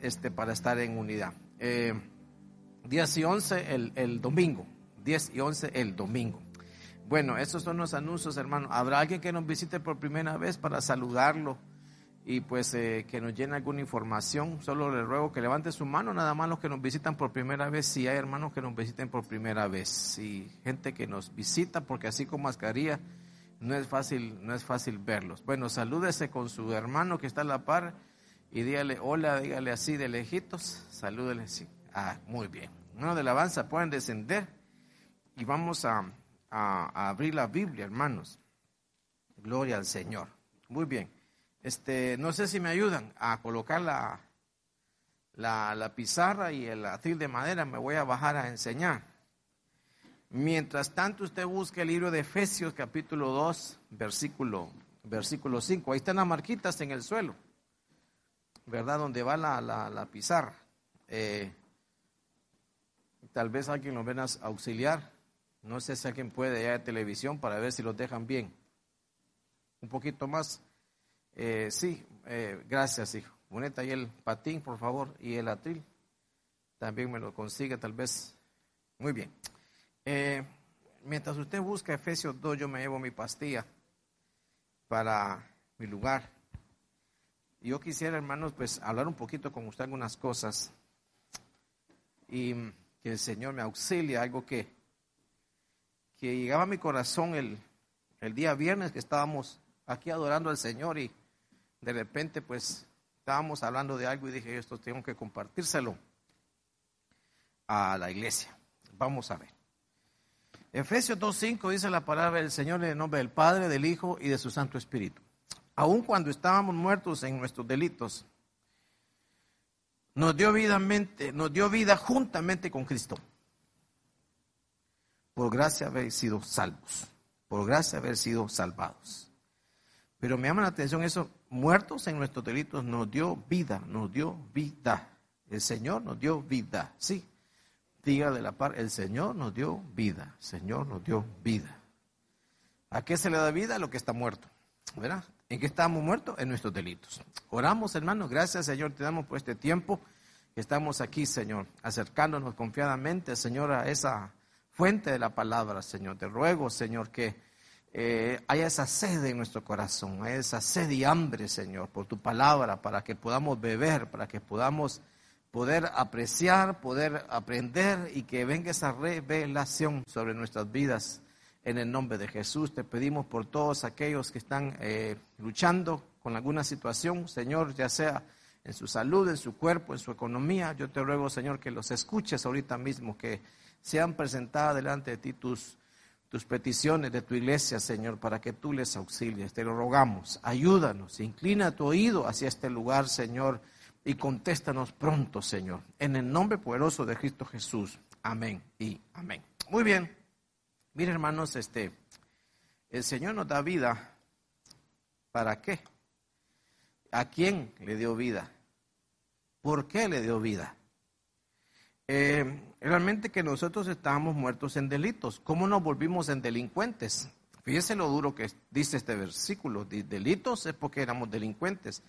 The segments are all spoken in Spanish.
Este, para estar en unidad. Eh, 10 y 11 el, el domingo. 10 y 11 el domingo. Bueno, estos son los anuncios, hermano. ¿Habrá alguien que nos visite por primera vez para saludarlo y pues eh, que nos llene alguna información? Solo le ruego que levante su mano, nada más los que nos visitan por primera vez. Si hay hermanos que nos visiten por primera vez, si gente que nos visita, porque así con mascarilla no es fácil, no es fácil verlos. Bueno, salúdese con su hermano que está a la par y dígale hola, dígale así de lejitos, salúdele así. Ah, muy bien. No, de alabanza pueden descender y vamos a, abrir la Biblia, hermanos. Gloria al Señor. Muy bien. Este, no sé si me ayudan a colocar la, la, la pizarra y el atril de madera. Me voy a bajar a enseñar. Mientras tanto, usted busque el libro de Efesios, capítulo 2, versículo, versículo 5. Ahí están las marquitas en el suelo. ¿Verdad? Donde va la, la, pizarra. Eh, tal vez alguien lo ven a auxiliar. No sé si alguien puede ir de televisión para ver si los dejan bien. Un poquito más. Eh, sí, eh, gracias, hijo. Boneta, y el patín, por favor, y el atril. También me lo consigue, tal vez. Muy bien. mientras usted busca Efesios 2, yo me llevo mi pastilla para mi lugar. Yo quisiera, hermanos, pues hablar un poquito con usted algunas cosas y que el Señor me auxilie, algo que, que llegaba a mi corazón el, el día viernes que estábamos aquí adorando al Señor y de repente pues estábamos hablando de algo y dije, esto tengo que compartírselo a la iglesia. Vamos a ver. Efesios 2.5 dice la palabra del Señor en el nombre del Padre, del Hijo y de su Santo Espíritu aun cuando estábamos muertos en nuestros delitos, nos dio vida, nos dio vida juntamente con Cristo. Por gracia haber sido salvos, por gracia haber sido salvados. Pero me llama la atención eso, muertos en nuestros delitos nos dio vida, nos dio vida. El Señor nos dio vida, sí. Diga de la par, el Señor nos dio vida, Señor nos dio vida. ¿A qué se le da vida? A lo que está muerto, ¿verdad? ¿En qué estamos muertos? En nuestros delitos. Oramos, hermanos. Gracias, Señor. Te damos por este tiempo estamos aquí, Señor, acercándonos confiadamente, Señor, a esa fuente de la palabra, Señor. Te ruego, Señor, que eh, haya esa sed en nuestro corazón, esa sed y hambre, Señor, por tu palabra, para que podamos beber, para que podamos poder apreciar, poder aprender y que venga esa revelación sobre nuestras vidas en el nombre de Jesús te pedimos por todos aquellos que están eh, luchando con alguna situación, Señor, ya sea en su salud, en su cuerpo, en su economía. Yo te ruego, Señor, que los escuches ahorita mismo, que sean presentadas delante de ti tus, tus peticiones de tu iglesia, Señor, para que tú les auxilies. Te lo rogamos. Ayúdanos, inclina tu oído hacia este lugar, Señor, y contéstanos pronto, Señor. En el nombre poderoso de Cristo Jesús. Amén y amén. Muy bien. Mire, hermanos, este, el Señor nos da vida. ¿Para qué? ¿A quién le dio vida? ¿Por qué le dio vida? Eh, realmente que nosotros estábamos muertos en delitos. ¿Cómo nos volvimos en delincuentes? Fíjese lo duro que dice este versículo. Delitos es porque éramos delincuentes.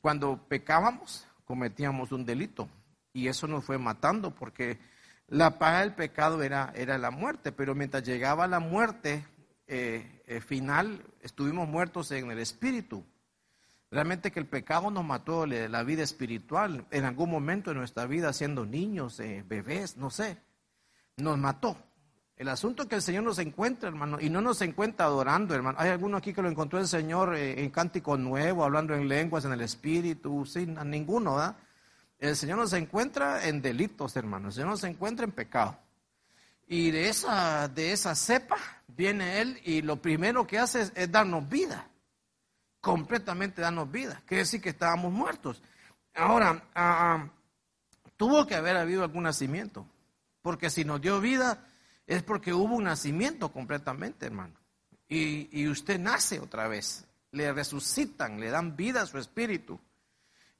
Cuando pecábamos, cometíamos un delito. Y eso nos fue matando porque la paga del pecado era, era la muerte, pero mientras llegaba la muerte eh, eh, final, estuvimos muertos en el espíritu. Realmente que el pecado nos mató la vida espiritual en algún momento de nuestra vida, siendo niños, eh, bebés, no sé, nos mató. El asunto es que el Señor nos encuentra, hermano, y no nos encuentra adorando, hermano. Hay alguno aquí que lo encontró el Señor en cántico nuevo, hablando en lenguas, en el espíritu, sin ninguno, ¿verdad? El Señor nos encuentra en delitos, hermanos. El Señor nos encuentra en pecado. Y de esa, de esa cepa viene Él y lo primero que hace es, darnos vida. Completamente darnos vida. Quiere decir que estábamos muertos. Ahora, ah, ah, tuvo que haber habido algún nacimiento. Porque si nos dio vida, es porque hubo un nacimiento completamente, hermano. Y, y usted nace otra vez. Le resucitan, le dan vida a su espíritu.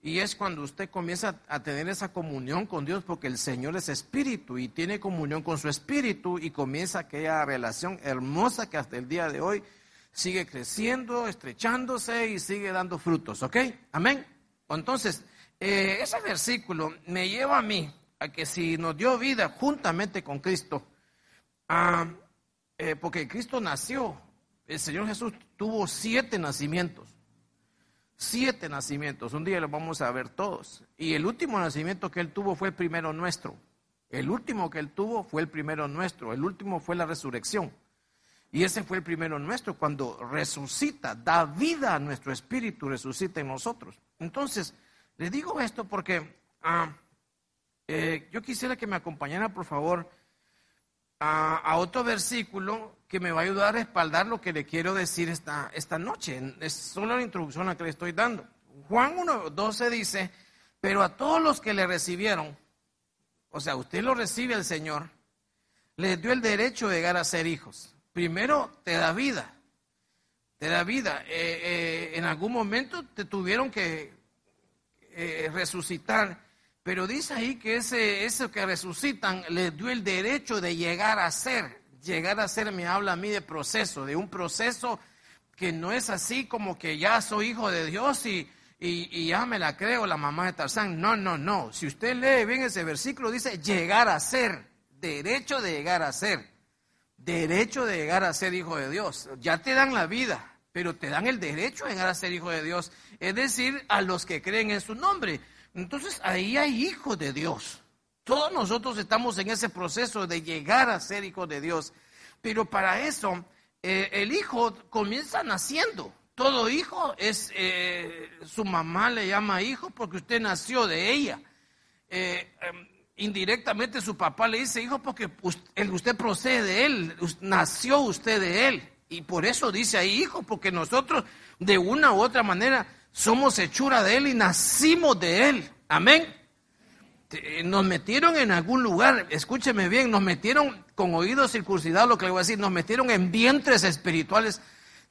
Y es cuando usted comienza a tener esa comunión con Dios, porque el Señor es espíritu y tiene comunión con su espíritu y comienza aquella relación hermosa que hasta el día de hoy sigue creciendo, estrechándose y sigue dando frutos. ¿Ok? Amén. Entonces, eh, ese versículo me lleva a mí a que si nos dio vida juntamente con Cristo, ah, eh, porque Cristo nació, el Señor Jesús tuvo siete nacimientos siete nacimientos. Un día los vamos a ver todos. Y el último nacimiento que él tuvo fue el primero nuestro. El último que él tuvo fue el primero nuestro. El último fue la resurrección. Y ese fue el primero nuestro cuando resucita, da vida a nuestro espíritu, resucita en nosotros. Entonces, le digo esto porque ah, eh, yo quisiera que me acompañara, por favor, a, otro versículo que me va a ayudar a respaldar lo que le quiero decir esta, esta noche. Es solo la introducción a que le estoy dando. Juan 1.12 dice, pero a todos los que le recibieron, o sea, usted lo recibe al Señor, les dio el derecho de llegar a ser hijos. Primero te da vida, te da vida. Eh, eh, en algún momento te tuvieron que eh, resucitar pero dice ahí que ese, eso que resucitan le dio el derecho de llegar a ser. Llegar a ser me habla a mí de proceso, de un proceso que no es así como que ya soy hijo de Dios y, y, ya me la creo la mamá de Tarzán. No, no, no. Si usted lee bien ese versículo, dice llegar a ser, derecho de llegar a ser, derecho de llegar a ser hijo de Dios. Ya te dan la vida, pero te dan el derecho de llegar a ser hijo de Dios. Es decir, a los que creen en su nombre. Entonces ahí hay hijos de Dios. Todos nosotros estamos en ese proceso de llegar a ser hijos de Dios. Pero para eso eh, el hijo comienza naciendo. Todo hijo es, eh, su mamá le llama hijo porque usted nació de ella. Eh, em, indirectamente su papá le dice hijo porque usted, usted procede de él, nació usted de él. Y por eso dice ahí hijo, porque nosotros de una u otra manera somos hechura de Él y nacimos de Él. Amén. Nos metieron en algún lugar, escúcheme bien, nos metieron con oídos circuncidados, lo que le voy a decir, nos metieron en vientres espirituales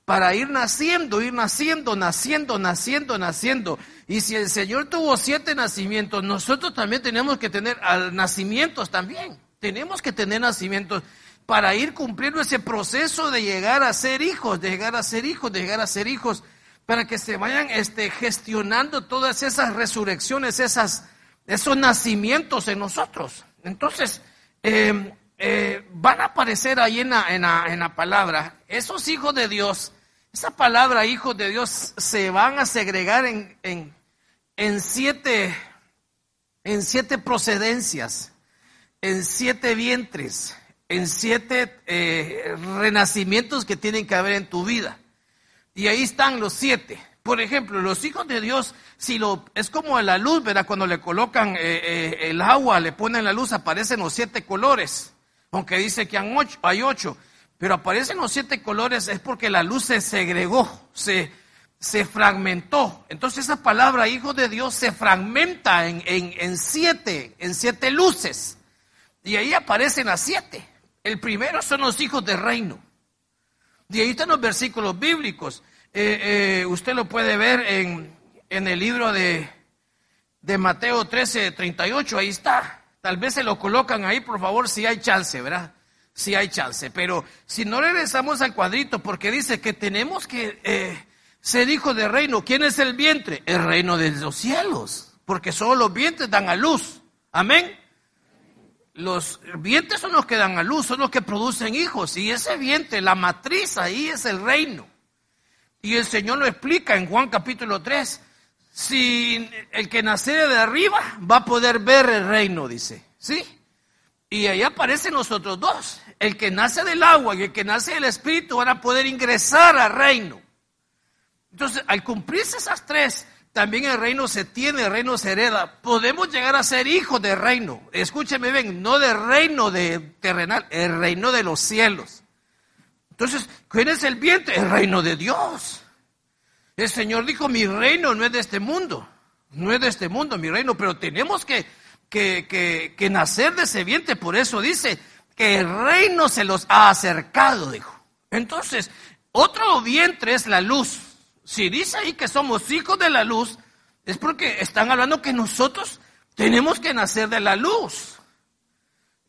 para ir naciendo, ir naciendo, naciendo, naciendo, naciendo. Y si el Señor tuvo siete nacimientos, nosotros también tenemos que tener nacimientos también. Tenemos que tener nacimientos para ir cumpliendo ese proceso de llegar a ser hijos, de llegar a ser hijos, de llegar a ser hijos para que se vayan este, gestionando todas esas resurrecciones, esas, esos nacimientos en nosotros. Entonces, em, eh, van a aparecer ahí en la, palabra, esos hijos de Dios, esa palabra hijos de Dios se van a segregar en siete, en siete procedencias, en siete vientres, en siete eh, renacimientos que tienen que haber en tu vida. Y ahí están los siete. Por ejemplo, los hijos de Dios, si lo, es como la luz, ¿verdad? Cuando le colocan eh, eh, el agua, le ponen la luz, aparecen los siete colores. Aunque dice que hay ocho. Pero aparecen los siete colores es porque la luz se segregó, se, se fragmentó. Entonces esa palabra hijo de Dios se fragmenta en, en, en siete, en siete luces. Y ahí aparecen las siete. El primero son los hijos del reino. Y ahí están los versículos bíblicos. Eh, eh, usted lo puede ver en, en el libro de, de, Mateo 13, 38, ahí está. Tal vez se lo colocan ahí, por favor, si hay chance, ¿verdad? Si hay chance. Pero si no regresamos al cuadrito, porque dice que tenemos que eh, ser hijos de reino. ¿Quién es el vientre? El reino de los cielos. Porque solo los vientres dan a luz. Amén los vientres son los que dan a luz, son los que producen hijos. Y ese vientre, la matriz ahí es el reino. Y el Señor lo explica en Juan capítulo 3. Si el que nace de arriba va a poder ver el reino, dice. ¿Sí? Y ahí aparecen los otros dos. El que nace del agua y el que nace del espíritu van a poder ingresar al reino. Entonces, al cumplirse esas tres, también el reino se tiene, el reino se hereda. Podemos llegar a ser hijos del reino. Escúcheme bien, no del reino de terrenal, el reino de los cielos. Entonces, ¿quién es el vientre? El reino de Dios. El Señor dijo, mi reino no es de este mundo, no es de este mundo mi reino, pero tenemos que que, que, que nacer de ese vientre, por eso dice que el reino se los ha acercado, dijo. Entonces, otro vientre es la luz. Si dice ahí que somos hijos de la luz, es porque están hablando que nosotros tenemos que nacer de la luz.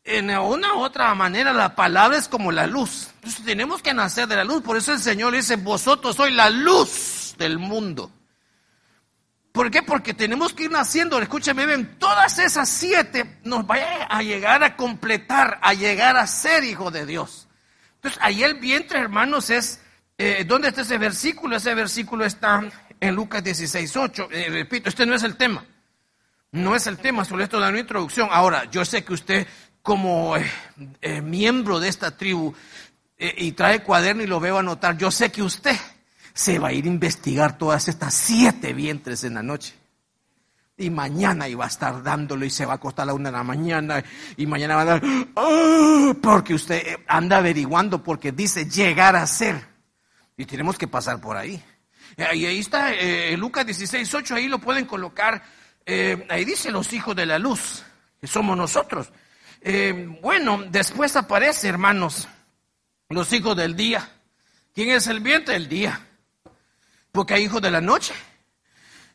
En una u otra manera, la palabra es como la luz. Entonces tenemos que nacer de la luz. Por eso el Señor dice, vosotros sois la luz del mundo. ¿Por qué? Porque tenemos que ir naciendo, escúcheme bien, todas esas siete nos vayan a llegar a completar, a llegar a ser hijo de Dios. Entonces, ahí el vientre, hermanos, es, eh, ¿dónde está ese versículo? Ese versículo está en Lucas 16, 8. Eh, repito, este no es el tema. No es el tema, solo esto da una introducción. Ahora, yo sé que usted, como eh, miembro de esta tribu, y trae cuaderno y lo veo anotar, yo sé que usted se va a ir a investigar todas estas siete vientres en la noche. Y mañana iba a estar dándolo y se va a acostar a la una de la mañana y mañana va a dar, ¡ah! porque usted anda averiguando porque dice llegar a ser. Y tenemos que pasar por ahí. Y ahí está eh, Lucas 16, 8, ahí lo pueden colocar. Eh, ahí dice los hijos de la luz, que somos nosotros. Eh, bueno, después aparece, hermanos, los hijos del día. ¿Quién es el vientre? El día. Porque hay hijos de la noche,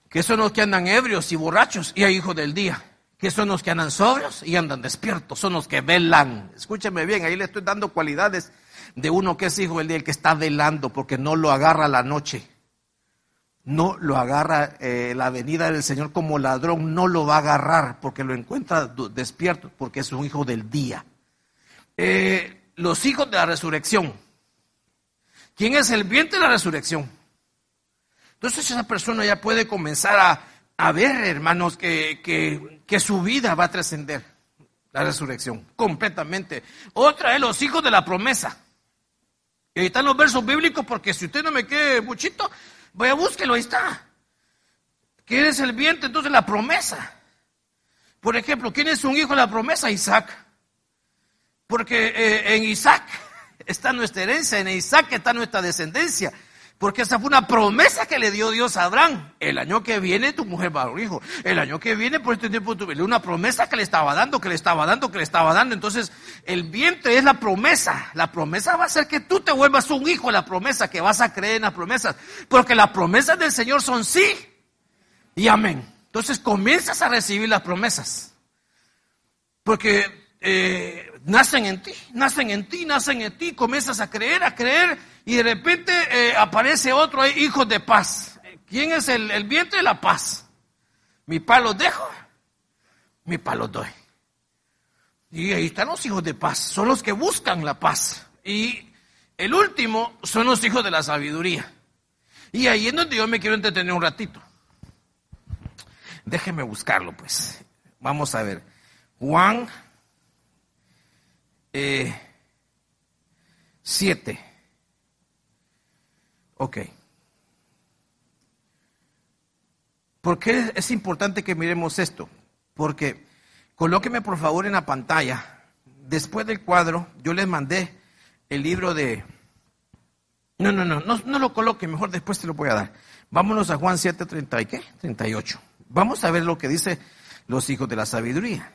que son los que andan ebrios y borrachos, y hay hijos del día, que son los que andan sobrios y andan despiertos, son los que velan. Escúcheme bien, ahí le estoy dando cualidades de uno que es hijo del día, el que está velando, porque no lo agarra la noche. No lo agarra eh, la venida del Señor como ladrón, no lo va a agarrar porque lo encuentra despierto, porque es un hijo del día. Eh, los hijos de la resurrección. ¿Quién es el vientre de la resurrección? Entonces esa persona ya puede comenzar a, ver, hermanos, que, que, su vida va a trascender la resurrección completamente. Otra es los hijos de la promesa. Y ahí están los versos bíblicos porque si usted no me quede muchito, vaya búsquelo, ahí está. ¿Quién es el vientre? Entonces la promesa. Por ejemplo, ¿quién es un hijo de la promesa? Isaac. Porque eh, en Isaac está nuestra herencia, en Isaac está nuestra descendencia. Porque esa fue una promesa que le dio Dios a Abraham. El año que viene tu mujer va a un hijo. El año que viene, por este tiempo, tu una promesa que le estaba dando, que le estaba dando, que le estaba dando. Entonces, el vientre es la promesa. La promesa va a ser que tú te vuelvas un hijo, la promesa, que vas a creer en las promesas. Porque las promesas del Señor son sí y amén. Entonces, comienzas a recibir las promesas. Porque eh, nacen en ti, nacen en ti, nacen en ti, comienzas a creer, a creer y de repente eh, aparece otro hijo de paz. ¿Quién es el, vientre de la paz? Mi palo dejo, mi palo doy. Y ahí están los hijos de paz, son los que buscan la paz. Y el último son los hijos de la sabiduría. Y ahí es donde yo me quiero entretener un ratito. Déjeme buscarlo, pues. Vamos a ver. Juan 7. Eh, Ok. ¿Por qué es importante que miremos esto? Porque colóqueme por favor en la pantalla. Después del cuadro, yo les mandé el libro de... No, no, no, no, lo coloque, mejor después te lo voy a dar. Vámonos a Juan 7, 30 y qué? 38. Vamos a ver lo que dice los hijos de la sabiduría.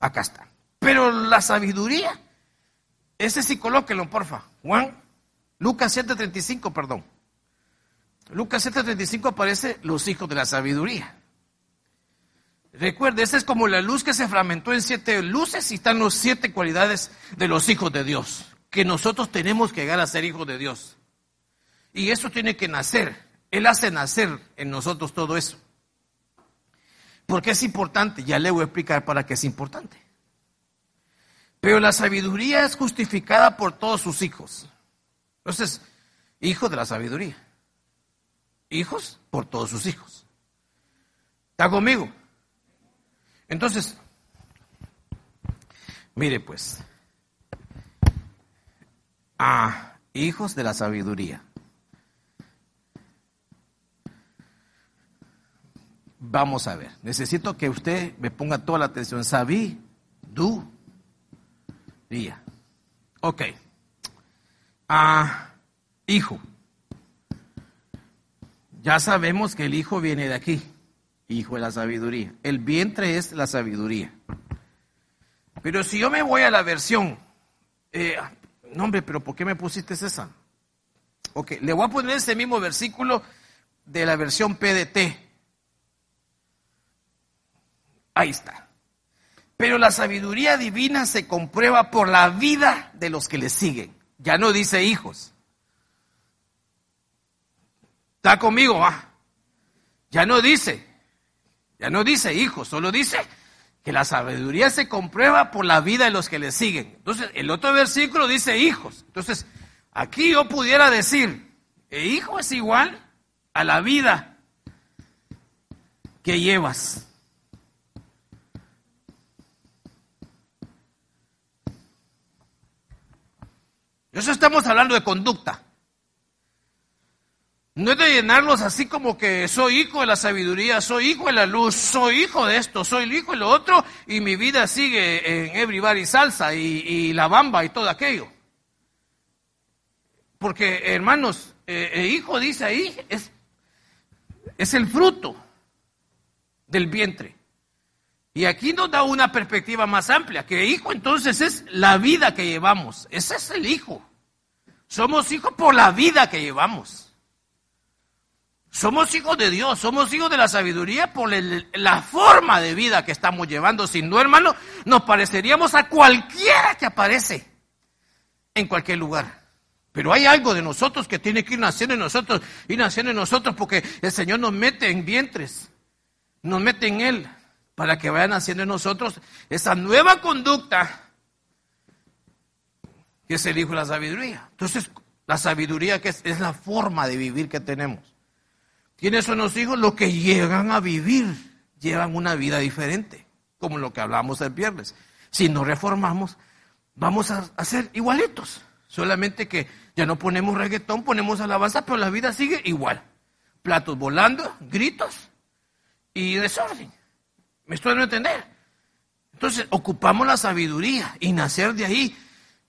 Acá está. Pero la sabiduría, ese sí colóquelo, porfa. Juan Lucas 7:35, perdón. Lucas 7:35 aparece los hijos de la sabiduría. Recuerde, esa es como la luz que se fragmentó en siete luces y están las siete cualidades de los hijos de Dios, que nosotros tenemos que llegar a ser hijos de Dios. Y eso tiene que nacer. Él hace nacer en nosotros todo eso. ¿Por qué es importante? Ya le voy a explicar para qué es importante. Pero la sabiduría es justificada por todos sus hijos. Entonces, hijo de la sabiduría. Hijos por todos sus hijos. ¿Está conmigo? Entonces, mire pues, a hijos de la sabiduría. Vamos a ver, necesito que usted me ponga toda la atención. Sabí, du, día. Ok hijo. Ya sabemos que el hijo viene de aquí. hijo de la sabiduría. El vientre es la sabiduría. Pero si yo me voy a la versión, eh, no hombre, pero ¿por qué me pusiste esa? Ok, le voy a poner ese mismo versículo de la versión PDT. Ahí está. Pero la sabiduría divina se comprueba por la vida de los que le siguen. Ya no dice hijos. ¿Está conmigo? Ah? Ya no dice. Ya no dice hijos, solo dice que la sabiduría se comprueba por la vida de los que le siguen. Entonces, el otro versículo dice hijos. Entonces, aquí yo pudiera decir, el hijo es igual a la vida que llevas. Eso estamos hablando de conducta. No es de llenarlos así como que soy hijo de la sabiduría, soy hijo de la luz, soy hijo de esto, soy el hijo de lo otro, y mi vida sigue en everybody salsa y, la bamba y todo aquello. Porque, hermanos, eh, el hijo dice ahí, es, es el fruto del vientre. Y aquí nos da una perspectiva más amplia, que hijo entonces es la vida que llevamos. Ese es el hijo. Somos hijos por la vida que llevamos. Somos hijos de Dios, somos hijos de la sabiduría por la forma de vida que estamos llevando. Sin no, hermano, nos pareceríamos a cualquiera que aparece en cualquier lugar. Pero hay algo de nosotros que tiene que ir naciendo en nosotros, ir naciendo en nosotros porque el Señor nos mete en vientres, nos mete en Él para que vayan haciendo en nosotros esa nueva conducta que es el Hijo de la Sabiduría. Entonces, la sabiduría que es, es la forma de vivir que tenemos. ¿Quiénes son los hijos? Los que llegan a vivir, llevan una vida diferente, como lo que hablamos el viernes. Si nos reformamos, vamos a, a ser igualitos. Solamente que ya no ponemos reggaetón, ponemos alabanza, pero la vida sigue igual. Platos volando, gritos y desorden. ¿Me estoy dando a entender? Entonces, ocupamos la sabiduría y nacer de ahí.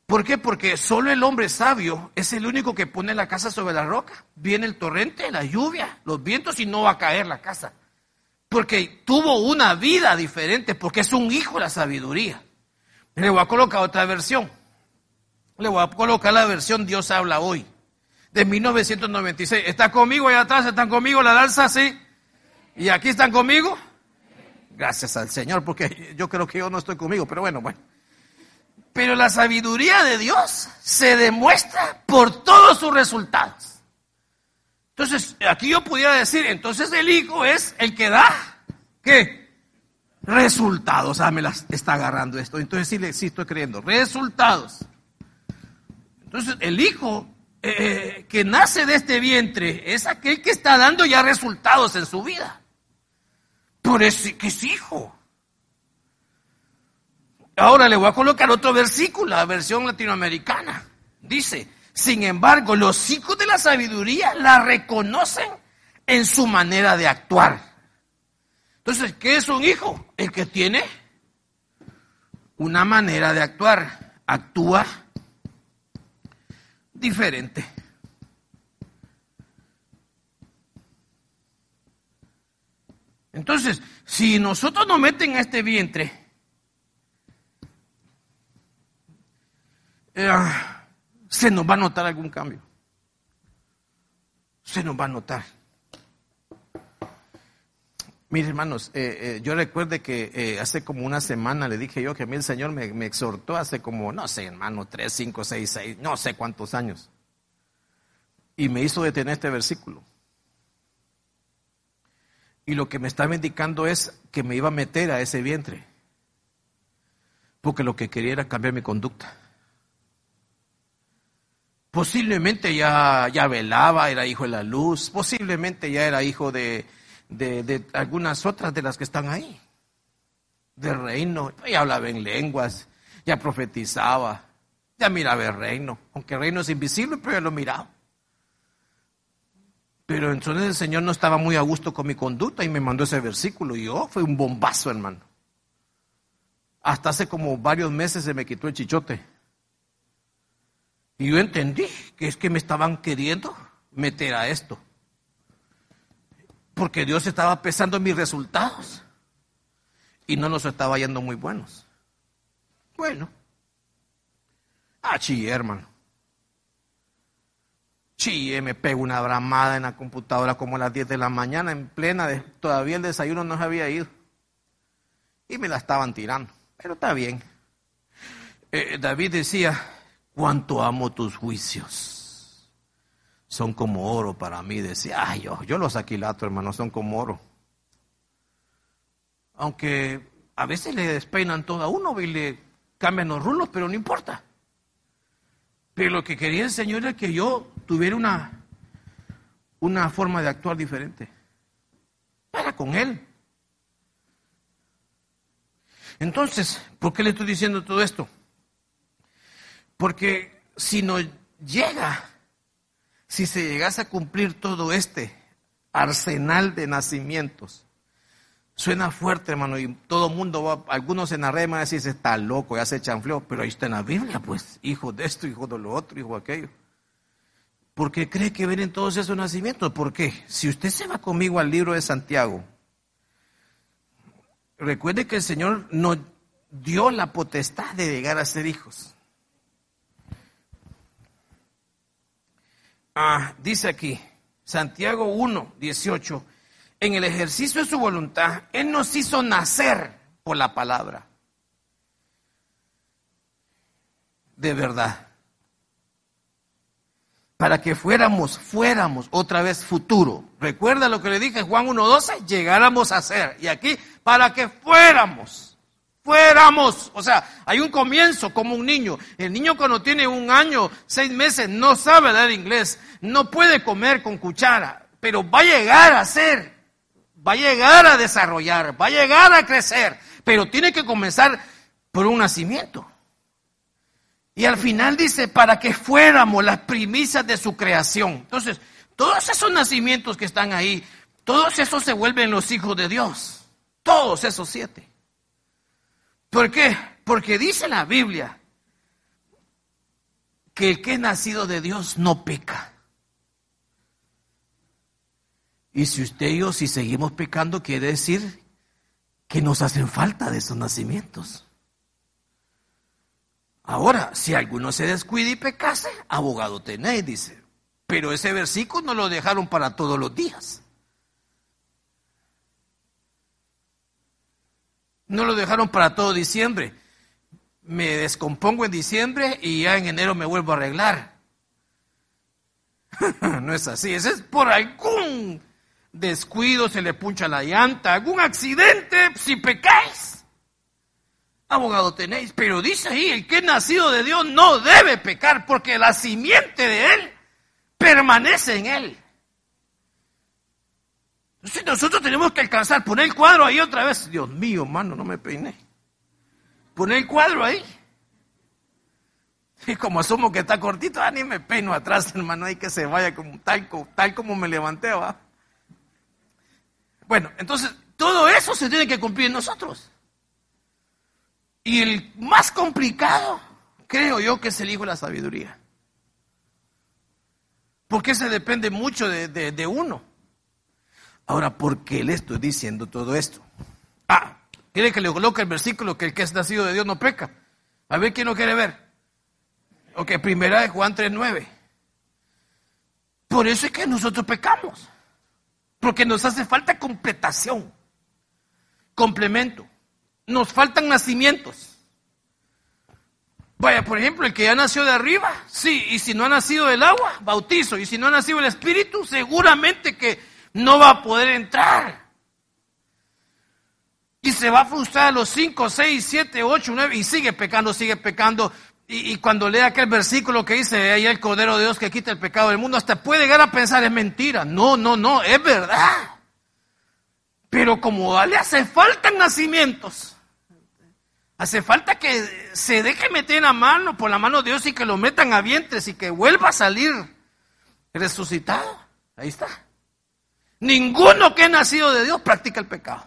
¿Por qué? Porque solo el hombre sabio es el único que pone la casa sobre la roca. Viene el torrente, la lluvia, los vientos y no va a caer la casa. Porque tuvo una vida diferente, porque es un hijo de la sabiduría. Le voy a colocar otra versión. Le voy a colocar la versión Dios habla hoy, de 1996. ¿Está conmigo allá atrás? ¿Están conmigo la danza? Sí. ¿Y aquí están conmigo? Gracias al Señor, porque yo creo que yo no estoy conmigo, pero bueno, bueno. Pero la sabiduría de Dios se demuestra por todos sus resultados. Entonces, aquí yo pudiera decir, entonces el hijo es el que da, ¿qué? Resultados. Ah, me las está agarrando esto. Entonces sí, le, sí estoy creyendo. Resultados. Entonces, el hijo eh, que nace de este vientre es aquel que está dando ya resultados en su vida. Por eso que es hijo. Ahora le voy a colocar otro versículo, la versión latinoamericana. Dice, sin embargo, los hijos de la sabiduría la reconocen en su manera de actuar. Entonces, ¿qué es un hijo? El que tiene una manera de actuar. Actúa diferente. Entonces, si nosotros nos meten a este vientre, eh, se nos va a notar algún cambio. Se nos va a notar. Mis hermanos, eh, eh, yo recuerdo que hace como una semana le dije yo que a mí el Señor me, exhortó hace como, no sé, hermano, tres, cinco, seis, seis, no sé cuántos años. Y me hizo detener este versículo. Y lo que me estaba indicando es que me iba a meter a ese vientre. Porque lo que quería era cambiar mi conducta. Posiblemente ya, ya velaba, era hijo de la luz, posiblemente ya era hijo de, de, algunas otras de las que están ahí. De reino, ya hablaba en lenguas, ya profetizaba, ya miraba el reino, aunque el reino es invisible, pero ya lo miraba. Pero entonces el Señor no estaba muy a gusto con mi conducta y me mandó ese versículo. Y yo, oh, fue un bombazo, hermano. Hasta hace como varios meses se me quitó el chichote. Y yo entendí que es que me estaban queriendo meter a esto. Porque Dios estaba pesando mis resultados y no nos estaba yendo muy buenos. Bueno, ah, chillé, hermano. Chillé, me pego una bramada en la computadora como a las 10 de la mañana, en plena, de, todavía el desayuno no se había ido. Y me la estaban tirando, pero está bien. Eh, David decía, cuánto amo tus juicios. Son como oro para mí, decía, ay, yo, yo los aquilato, hermano, son como oro. Aunque a veces le despeinan todo a uno y le cambian los rulos, pero no importa. Pero lo que quería el Señor es que yo tuviera una, una forma de actuar diferente. Para con Él. Entonces, ¿por qué le estoy diciendo todo esto? Porque si no llega, si se llegase a cumplir todo este arsenal de nacimientos, Suena fuerte, hermano, y todo el mundo va, algunos en la red van a decir, está loco, ya se chanfleó, pero ahí está en la Biblia, pues, hijo de esto, hijo de lo otro, hijo de aquello. ¿Por qué cree que vienen todos esos nacimientos? ¿Por qué? Si usted se va conmigo al libro de Santiago, recuerde que el Señor nos dio la potestad de llegar a ser hijos. Ah, dice aquí, Santiago 1, 18 en el ejercicio de su voluntad, Él nos hizo nacer por la palabra. De verdad. Para que fuéramos, fuéramos otra vez futuro. Recuerda lo que le dije en Juan 1.12, llegáramos a ser. Y aquí, para que fuéramos, fuéramos. O sea, hay un comienzo como un niño. El niño cuando tiene un año, seis meses, no sabe dar inglés, no puede comer con cuchara, pero va a llegar a ser va a llegar a desarrollar, va a llegar a crecer, pero tiene que comenzar por un nacimiento. Y al final dice, para que fuéramos las primicias de su creación. Entonces, todos esos nacimientos que están ahí, todos esos se vuelven los hijos de Dios. Todos esos siete. ¿Por qué? Porque dice la Biblia que el que es nacido de Dios no peca. Y si usted y yo, si seguimos pecando, quiere decir que nos hacen falta de esos nacimientos. Ahora, si alguno se descuida y pecase, abogado tenéis, dice. Pero ese versículo no lo dejaron para todos los días. No lo dejaron para todo diciembre. Me descompongo en diciembre y ya en enero me vuelvo a arreglar. no es así, ese es por algún descuido, se le puncha la llanta, algún accidente, si pecáis. Abogado tenéis, pero dice ahí, el que es nacido de Dios no debe pecar porque la simiente de él permanece en él. Entonces nosotros tenemos que alcanzar, poner el cuadro ahí otra vez. Dios mío, mano, no me peiné. Poner el cuadro ahí. Y como asumo que está cortito, ah, ni me peino atrás, hermano, hay que se vaya como tal, tal como me levanté, va. Bueno, entonces todo eso se tiene que cumplir en nosotros. Y el más complicado, creo yo, que es el hijo de la sabiduría. Porque se depende mucho de, uno. Ahora, ¿por qué le estoy diciendo todo esto? Ah, quiere que le coloque el versículo que el que es nacido de Dios no peca. A ver quién lo quiere ver. Ok, primera de Juan 3.9. Por eso es que nosotros pecamos. Porque nos hace falta completación, complemento. Nos faltan nacimientos. Vaya, por ejemplo, el que ya nació de arriba, sí, y si no ha nacido del agua, bautizo, y si no ha nacido el Espíritu, seguramente que no va a poder entrar. Y se va a frustrar a los 5, 6, 7, 8, 9, y sigue pecando, sigue pecando, y, cuando lea aquel versículo que dice, ahí el Cordero de Dios que quita el pecado del mundo, hasta puede llegar a pensar, es mentira. No, no, no, es verdad. Pero como le hace falta nacimientos, hace falta que se deje meter la mano por la mano de Dios y que lo metan a vientres y que vuelva a salir resucitado. Ahí está. Ninguno que ha nacido de Dios practica el pecado.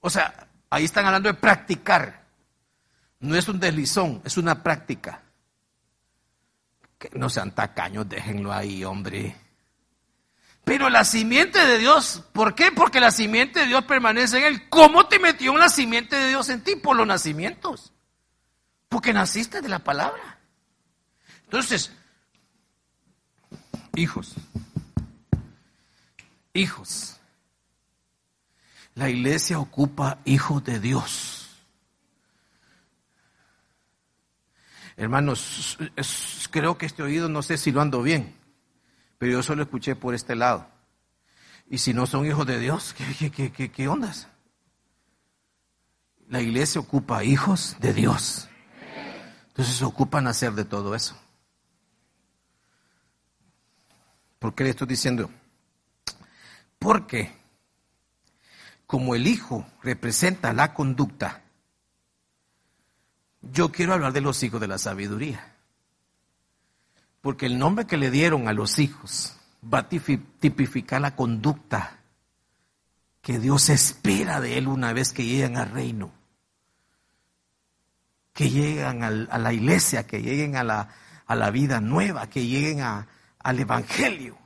O sea, ahí están hablando de practicar. No es un deslizón, es una práctica. Que no sean tacaños, déjenlo ahí, hombre. Pero la simiente de Dios, ¿por qué? Porque la simiente de Dios permanece en él. ¿Cómo te metió la simiente de Dios en ti? Por los nacimientos. Porque naciste de la palabra. Entonces, hijos, hijos, la iglesia ocupa hijos de Dios. Hermanos, creo que este oído no sé si lo ando bien, pero yo solo escuché por este lado. Y si no son hijos de Dios, ¿qué, qué, qué, qué ondas? La iglesia ocupa hijos de Dios. Entonces se ocupan hacer de todo eso. ¿Por qué le estoy diciendo? Porque como el hijo representa la conducta, yo quiero hablar de los hijos de la sabiduría. Porque el nombre que le dieron a los hijos va a tipificar la conducta que Dios espera de él una vez que llegan al reino. Que lleguen a la iglesia, que lleguen a la, a la vida nueva, que lleguen al evangelio.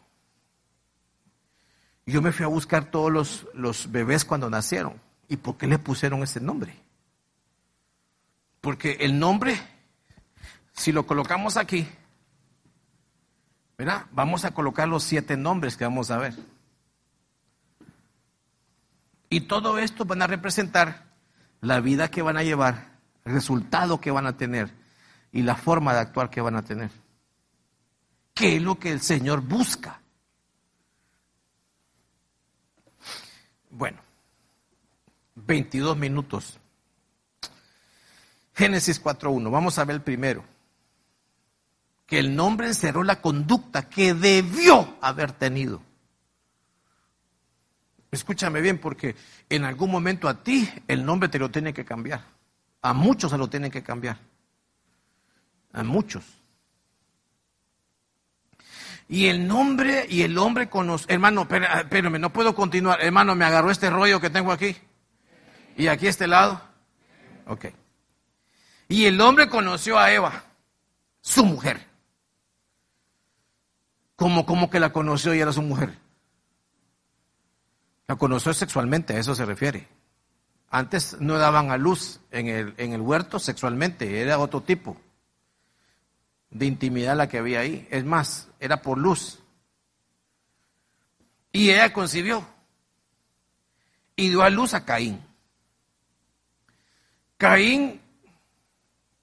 Yo me fui a buscar todos los, los bebés cuando nacieron. ¿Y por qué le pusieron ese nombre? Porque el nombre, si lo colocamos aquí, ¿verdad? Vamos a colocar los siete nombres que vamos a ver. Y todo esto van a representar la vida que van a llevar, el resultado que van a tener y la forma de actuar que van a tener. ¿Qué es lo que el Señor busca? Bueno, 22 minutos. Génesis 4.1, vamos a ver el primero. Que el nombre encerró la conducta que debió haber tenido. Escúchame bien, porque en algún momento a ti el nombre te lo tiene que cambiar. A muchos se lo tienen que cambiar. A muchos. Y el nombre y el hombre con. Hermano, espérame, no puedo continuar. Hermano, me agarró este rollo que tengo aquí. Y aquí este lado. Ok. Y el hombre conoció a Eva, su mujer. ¿Cómo, cómo que la conoció y era su mujer? La conoció sexualmente, a eso se refiere. Antes no daban a luz en el, en el huerto sexualmente, era otro tipo de intimidad la que había ahí. Es más, era por luz. Y ella concibió y dio a luz a Caín. Caín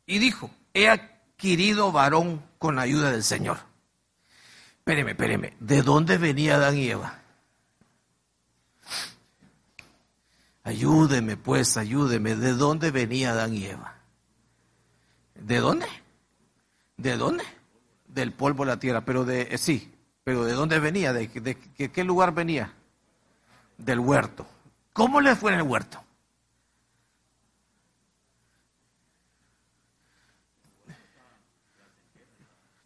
y dijo, he adquirido varón con la ayuda del Señor. Espéreme, espéreme, ¿de dónde venía Adán y Eva? Ayúdeme, pues, ayúdeme. ¿De dónde venía Adán y Eva? ¿De dónde? ¿De dónde? Del polvo de la tierra, pero de, eh, sí, pero ¿de dónde venía? ¿De, de qué lugar venía? Del huerto. ¿Cómo le fue en el huerto?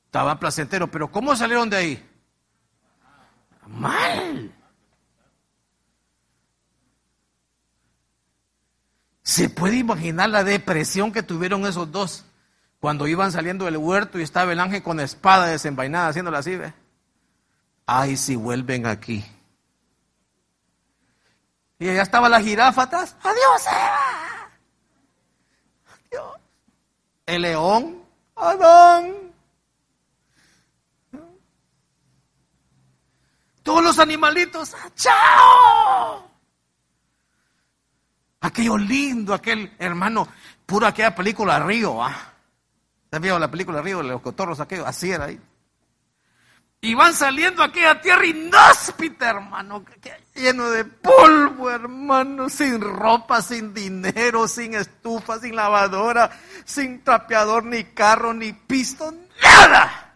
Estaba placentero, pero ¿cómo salieron de ahí? Mal. ¿Se puede imaginar la depresión que tuvieron esos dos cuando iban saliendo del huerto y estaba el ángel con espada desenvainada haciéndola así? ¿ve? Ay, si vuelven aquí. Y allá estaba la jirafa atrás. Adiós, Eva. Adiós. El león. Adán. Todos animalitos, ¡chao! Aquello lindo, aquel hermano, puro aquella película Río, ¿ah? ¿Has visto la película Río, los cotorros aquellos? Así era ahí. Y van saliendo a tierra inhóspita, hermano, lleno de polvo, hermano, sin ropa, sin dinero, sin estufa, sin lavadora, sin trapeador, ni carro, ni pisto, nada.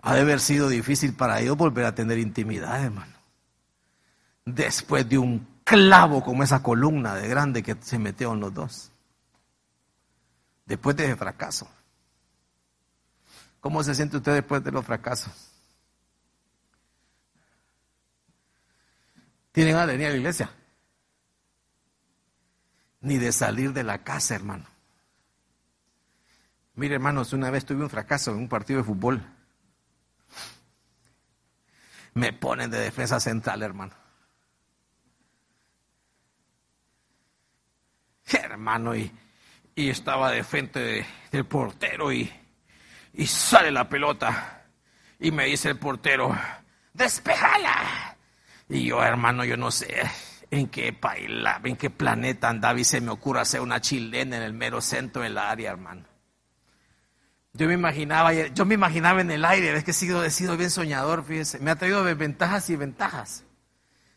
Ha de haber sido difícil para ellos volver a tener intimidad, hermano. Después de un clavo como esa columna de grande que se metió en los dos. Después de ese fracaso. ¿Cómo se siente usted después de los fracasos? ¿Tienen a venir a la iglesia? Ni de salir de la casa, hermano. Mire, hermanos, una vez tuve un fracaso en un partido de fútbol. Me ponen de defensa central, hermano. Hermano, y, y estaba de frente del portero y, y sale la pelota. Y me dice el portero, despejala. Y yo, hermano, yo no sé en qué país, en qué planeta andaba y se me ocurre hacer una chilena en el mero centro del área, hermano. Yo me imaginaba, yo me imaginaba en el aire, es que he sido, bien soñador, fíjese, me ha traído ventajas y ventajas.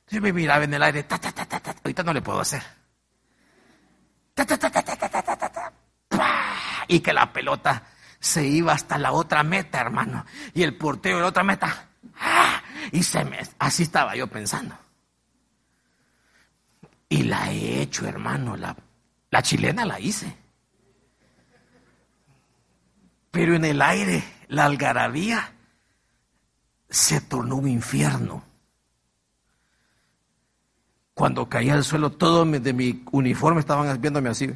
Yo me miraba en el aire, ta, ta, ta, ta, ta. ahorita no le puedo hacer. Ta, ta, ta, ta, ta, ta, ta, ta, y que la pelota se iba hasta la otra meta, hermano. Y el portero de la otra meta, ¡ah! y se me, así estaba yo pensando. Y la he hecho, hermano, la, la chilena la hice. Pero en el aire, la algarabía se tornó un infierno. Cuando caía al suelo, todos de mi uniforme estaban viéndome así.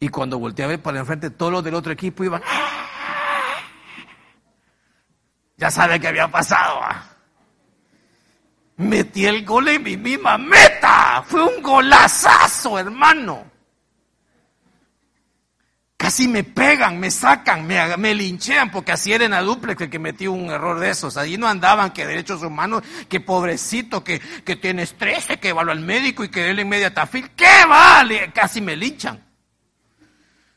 Y cuando volteé a ver para enfrente, todos los del otro equipo iban. Ya sabe qué había pasado. Metí el gol en mi misma meta. Fue un golazazo, hermano. Casi me pegan, me sacan, me, me linchean, porque así era en la duplex que metió un error de esos. Allí no andaban que derechos humanos, que pobrecito, que, que tiene estrés, que va al médico y que él en media tafil. ¿Qué vale? Casi me linchan.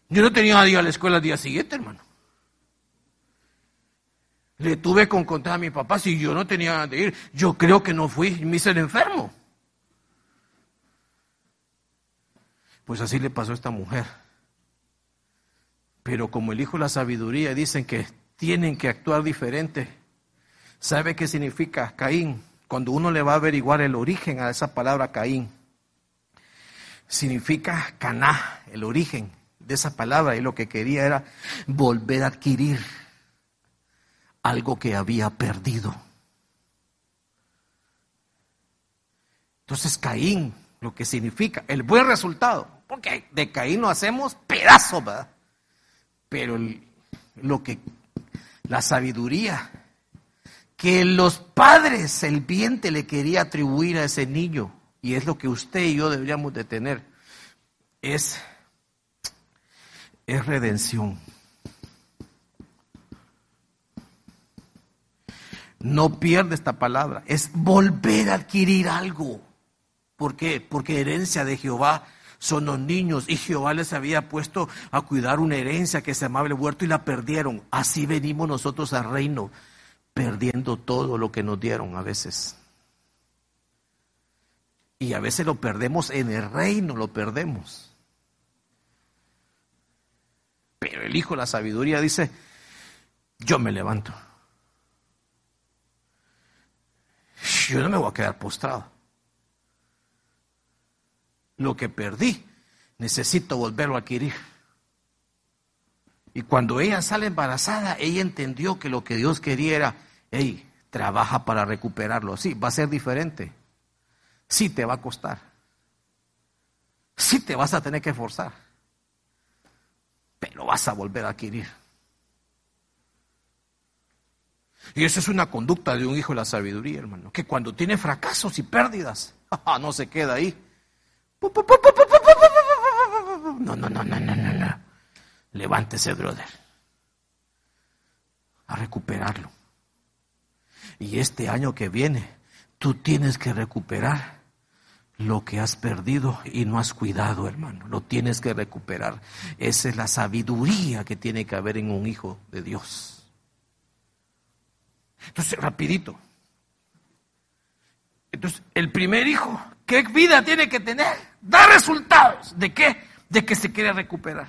Yo no tenía día a la escuela el día siguiente, hermano. Le tuve con contar a mi papá si yo no tenía de ir. Yo creo que no fui, me hice el enfermo. Pues así le pasó a esta mujer. Pero como el hijo de la sabiduría dicen que tienen que actuar diferente. ¿Sabe qué significa Caín? Cuando uno le va a averiguar el origen a esa palabra Caín, significa caná, el origen de esa palabra, y lo que quería era volver a adquirir algo que había perdido. Entonces Caín, lo que significa el buen resultado, porque de Caín no hacemos pedazos, ¿verdad? Pero lo que, la sabiduría que los padres, el bien te le quería atribuir a ese niño, y es lo que usted y yo deberíamos de tener, es, es redención. No pierde esta palabra, es volver a adquirir algo. ¿Por qué? Porque herencia de Jehová son los niños y Jehová les había puesto a cuidar una herencia que se llamaba el huerto y la perdieron. Así venimos nosotros al reino, perdiendo todo lo que nos dieron a veces. Y a veces lo perdemos en el reino, lo perdemos. Pero el Hijo la Sabiduría dice, yo me levanto. Yo no me voy a quedar postrado lo que perdí, necesito volverlo a adquirir. Y cuando ella sale embarazada, ella entendió que lo que Dios quería era, hey, trabaja para recuperarlo. Sí, va a ser diferente. Sí te va a costar. Sí te vas a tener que esforzar. Pero vas a volver a adquirir. Y eso es una conducta de un hijo de la sabiduría, hermano. Que cuando tiene fracasos y pérdidas, no se queda ahí. No, no, no, no, no, no, no. Levántese, brother. A recuperarlo. Y este año que viene, tú tienes que recuperar lo que has perdido y no has cuidado, hermano. Lo tienes que recuperar. Esa es la sabiduría que tiene que haber en un hijo de Dios. Entonces, rapidito. Entonces, el primer hijo, ¿qué vida tiene que tener? Da resultados. ¿De qué? De que se quiere recuperar.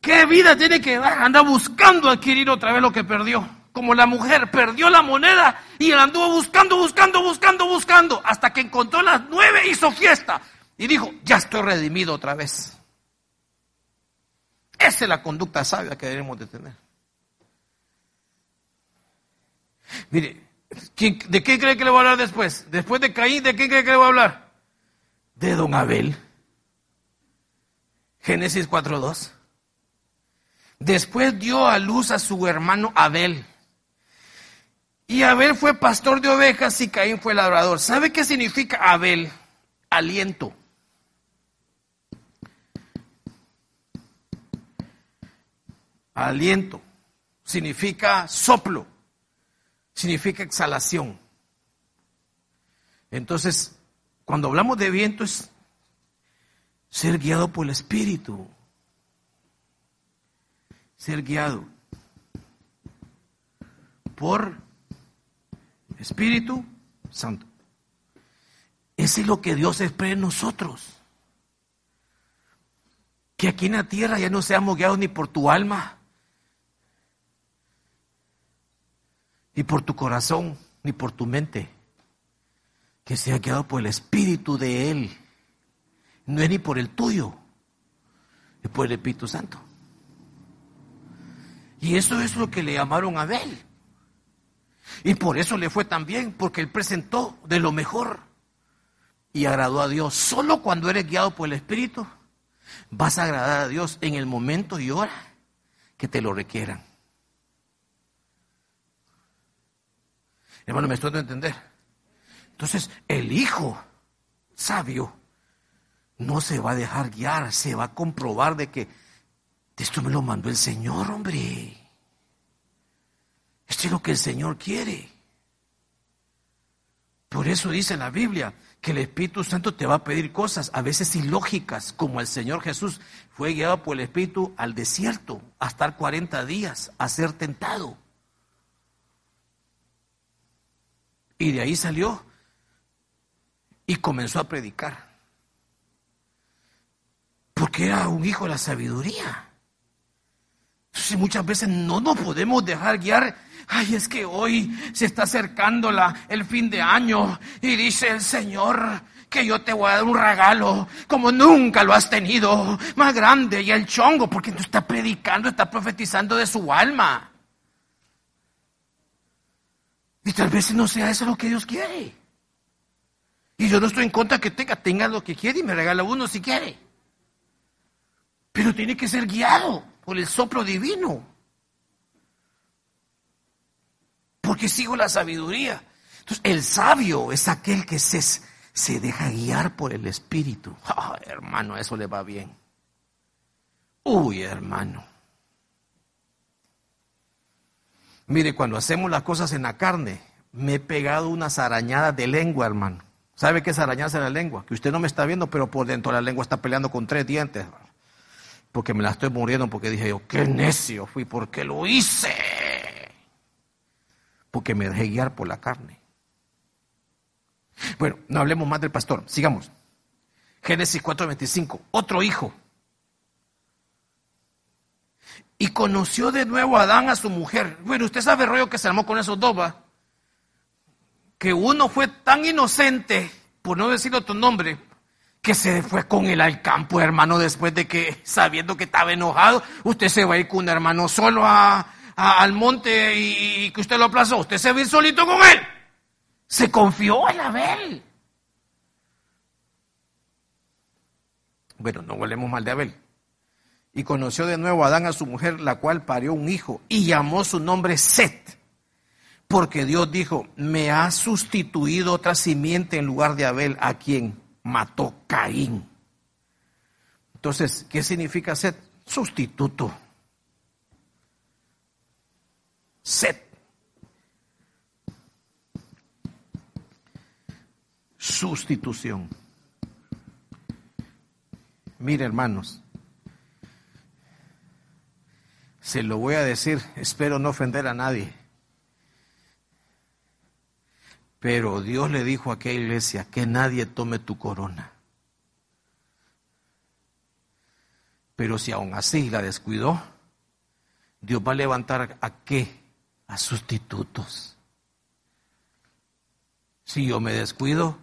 ¿Qué vida tiene que dar? Anda buscando adquirir otra vez lo que perdió. Como la mujer perdió la moneda y anduvo buscando, buscando, buscando, buscando, hasta que encontró las nueve, hizo fiesta y dijo, ya estoy redimido otra vez. Esa es la conducta sabia que debemos de tener. Mire, ¿De qué cree que le voy a hablar después? Después de Caín, ¿de qué cree que le voy a hablar? De don Abel. Génesis 4.2. Después dio a luz a su hermano Abel. Y Abel fue pastor de ovejas y Caín fue labrador. ¿Sabe qué significa Abel? Aliento. Aliento. Significa soplo. Significa exhalación. Entonces, cuando hablamos de viento es ser guiado por el Espíritu. Ser guiado por Espíritu Santo. Ese es lo que Dios espera en nosotros. Que aquí en la tierra ya no seamos guiados ni por tu alma, ni por tu corazón, ni por tu mente. Que sea guiado por el Espíritu de Él. No es ni por el tuyo, es por el Espíritu Santo. Y eso es lo que le llamaron a Abel. Y por eso le fue tan bien, porque él presentó de lo mejor y agradó a Dios. Solo cuando eres guiado por el Espíritu vas a agradar a Dios en el momento y hora que te lo requieran. Hermano, me estoy de entender. Entonces, el hijo sabio no se va a dejar guiar, se va a comprobar de que esto me lo mandó el Señor, hombre. Esto es lo que el Señor quiere. Por eso dice la Biblia que el Espíritu Santo te va a pedir cosas a veces ilógicas, como el Señor Jesús fue guiado por el Espíritu al desierto a estar 40 días, a ser tentado. Y de ahí salió y comenzó a predicar. Porque era un hijo de la sabiduría. Entonces muchas veces no nos podemos dejar guiar Ay, es que hoy se está acercando la, el fin de año y dice el Señor que yo te voy a dar un regalo como nunca lo has tenido, más grande y el chongo, porque tú estás predicando, estás profetizando de su alma. Y tal vez no sea eso lo que Dios quiere. Y yo no estoy en contra que tenga, tenga lo que quiere y me regala uno si quiere. Pero tiene que ser guiado por el soplo divino porque sigo la sabiduría. Entonces, el sabio es aquel que se, se deja guiar por el Espíritu. hermano, eso le va bien. Uy, hermano. Mire, cuando hacemos las cosas en la carne, me he pegado unas arañadas de lengua, hermano. ¿Sabe qué es arañarse la lengua? Que usted no me está viendo, pero por dentro de la lengua está peleando con tres dientes. Porque me la estoy muriendo porque dije yo, qué necio fui, porque lo hice porque me dejé guiar por la carne. Bueno, no hablemos más del pastor, sigamos. Génesis 4:25, otro hijo. Y conoció de nuevo a Adán a su mujer. Bueno, usted sabe el rollo que se armó con esos dos, ¿va? Que uno fue tan inocente, por no decir otro nombre, que se fue con él al campo, hermano, después de que, sabiendo que estaba enojado, usted se va a ir con un hermano solo a, al monte y, que usted lo aplazó, usted se va solito con él. Se confió en Abel. Bueno, no volvemos mal de Abel. Y conoció de nuevo a Adán a su mujer, la cual parió un hijo, y llamó su nombre Set. Porque Dios dijo, me ha sustituido otra simiente en lugar de Abel, a quien mató Caín. Entonces, ¿qué significa Set? Sustituto. Set. Sustitución. Mire, hermanos, se lo voy a decir, espero no ofender a nadie. Pero Dios le dijo a aquella iglesia que nadie tome tu corona. Pero si aún así la descuidó, Dios va a levantar a qué? a sustitutos. Si yo me descuido,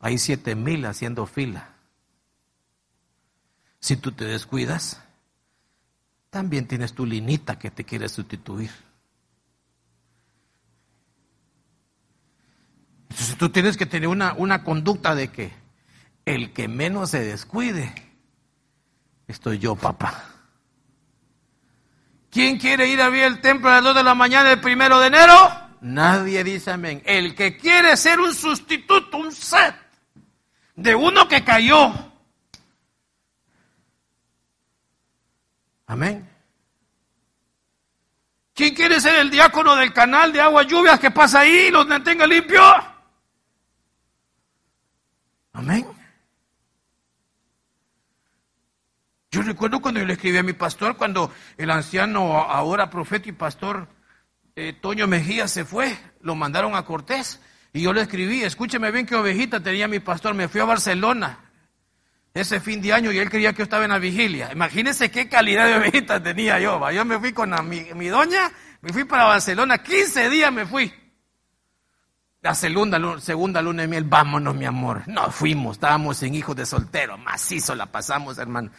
hay siete mil haciendo fila. Si tú te descuidas, también tienes tu linita que te quiere sustituir. Entonces tú tienes que tener una, una conducta de que el que menos se descuide, estoy yo, papá. ¿Quién quiere ir a ver el templo a las 2 de la mañana el primero de enero? Nadie dice amén. El que quiere ser un sustituto, un set de uno que cayó. Amén. ¿Quién quiere ser el diácono del canal de agua lluvias que pasa ahí y los mantenga limpio? Amén. Yo recuerdo cuando yo le escribí a mi pastor, cuando el anciano, ahora profeta y pastor eh, Toño Mejía se fue, lo mandaron a Cortés. Y yo le escribí, escúcheme bien qué ovejita tenía mi pastor, me fui a Barcelona ese fin de año y él creía que yo estaba en la vigilia. Imagínense qué calidad de ovejita tenía yo. Yo me fui con mi, mi, doña, me fui para Barcelona, 15 días me fui. La segunda, segunda luna de miel, vámonos mi amor. No fuimos, estábamos en hijos de soltero, macizo la pasamos hermano.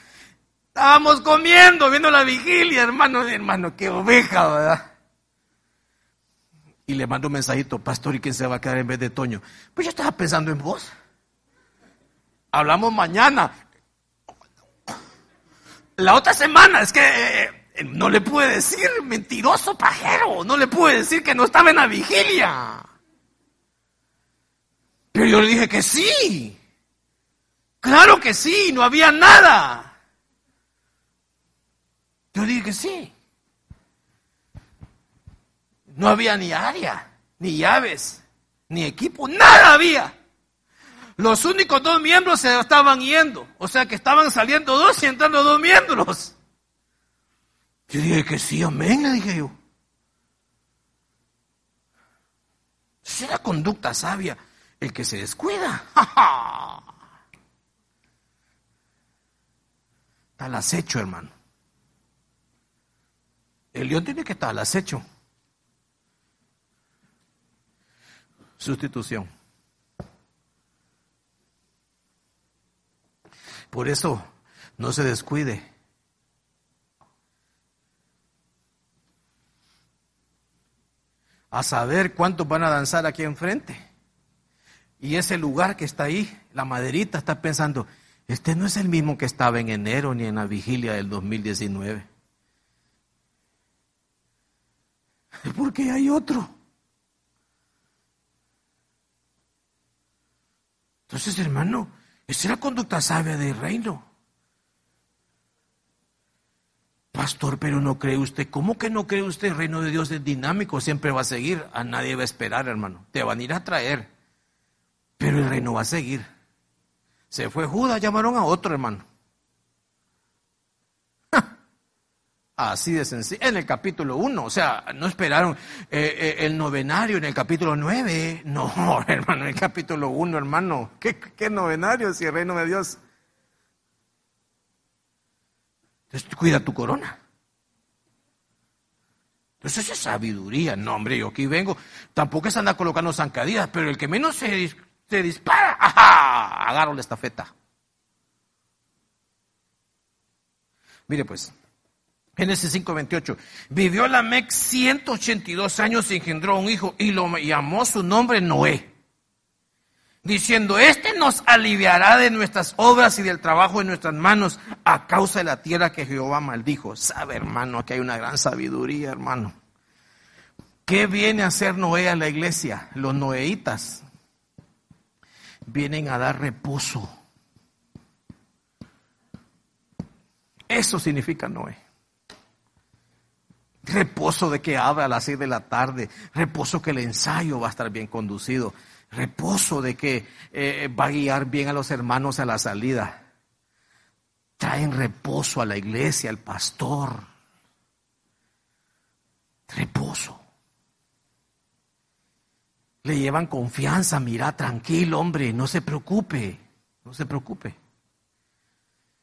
Estábamos comiendo, viendo la vigilia, hermano, hermano, qué oveja, ¿verdad? Y le mando un mensajito, pastor, ¿y quién se va a quedar en vez de Toño? Pues yo estaba pensando en vos. Hablamos mañana. La otra semana, es que eh, no le pude decir mentiroso pajero, no le pude decir que no estaba en la vigilia. Pero yo le dije que sí. Claro que sí, no había nada. Yo dije que sí. No había ni área, ni llaves, ni equipo, nada había. Los únicos dos miembros se estaban yendo, o sea que estaban saliendo dos y entrando dos miembros. Yo dije que sí, amén, le dije yo. Será conducta sabia el que se descuida. Está al acecho, hermano. El león tiene que estar al acecho. Sustitución. Por eso, no se descuide. A saber cuántos van a danzar aquí enfrente. Y ese lugar que está ahí, la maderita, está pensando, este no es el mismo que estaba en enero ni en la vigilia del 2019. Porque hay otro. Entonces, hermano, esa es la conducta sabia del reino. Pastor, pero no cree usted. ¿Cómo que no cree usted? El reino de Dios es dinámico, siempre va a seguir. A nadie va a esperar, hermano. Te van a ir a traer. Pero el reino va a seguir. Se fue Judas, llamaron a otro, hermano. Así de sencillo. En el capítulo 1, o sea, no esperaron eh, eh, el novenario en el capítulo 9. No, hermano, en el capítulo 1, hermano. ¿Qué, ¿Qué, novenario si el reino de Dios? Entonces, cuida tu corona. Entonces, es sabiduría. No, hombre, yo aquí vengo. Tampoco es andar colocando zancadillas, pero el que menos se, se dispara, ¡ajá! Agarro la estafeta. Mire, pues. Génesis 5:28. Vivió Lamec 182 años y engendró un hijo y lo llamó su nombre Noé. Diciendo, este nos aliviará de nuestras obras y del trabajo de nuestras manos a causa de la tierra que Jehová maldijo. Sabe, hermano, que hay una gran sabiduría, hermano. ¿Qué viene a hacer Noé a la iglesia? Los noeitas vienen a dar reposo. Eso significa Noé. Reposo de que abra a las seis de la tarde. Reposo que el ensayo va a estar bien conducido. Reposo de que eh, va a guiar bien a los hermanos a la salida. Traen reposo a la iglesia, al pastor. Reposo. Le llevan confianza, mira, tranquilo, hombre, no se preocupe, no se preocupe.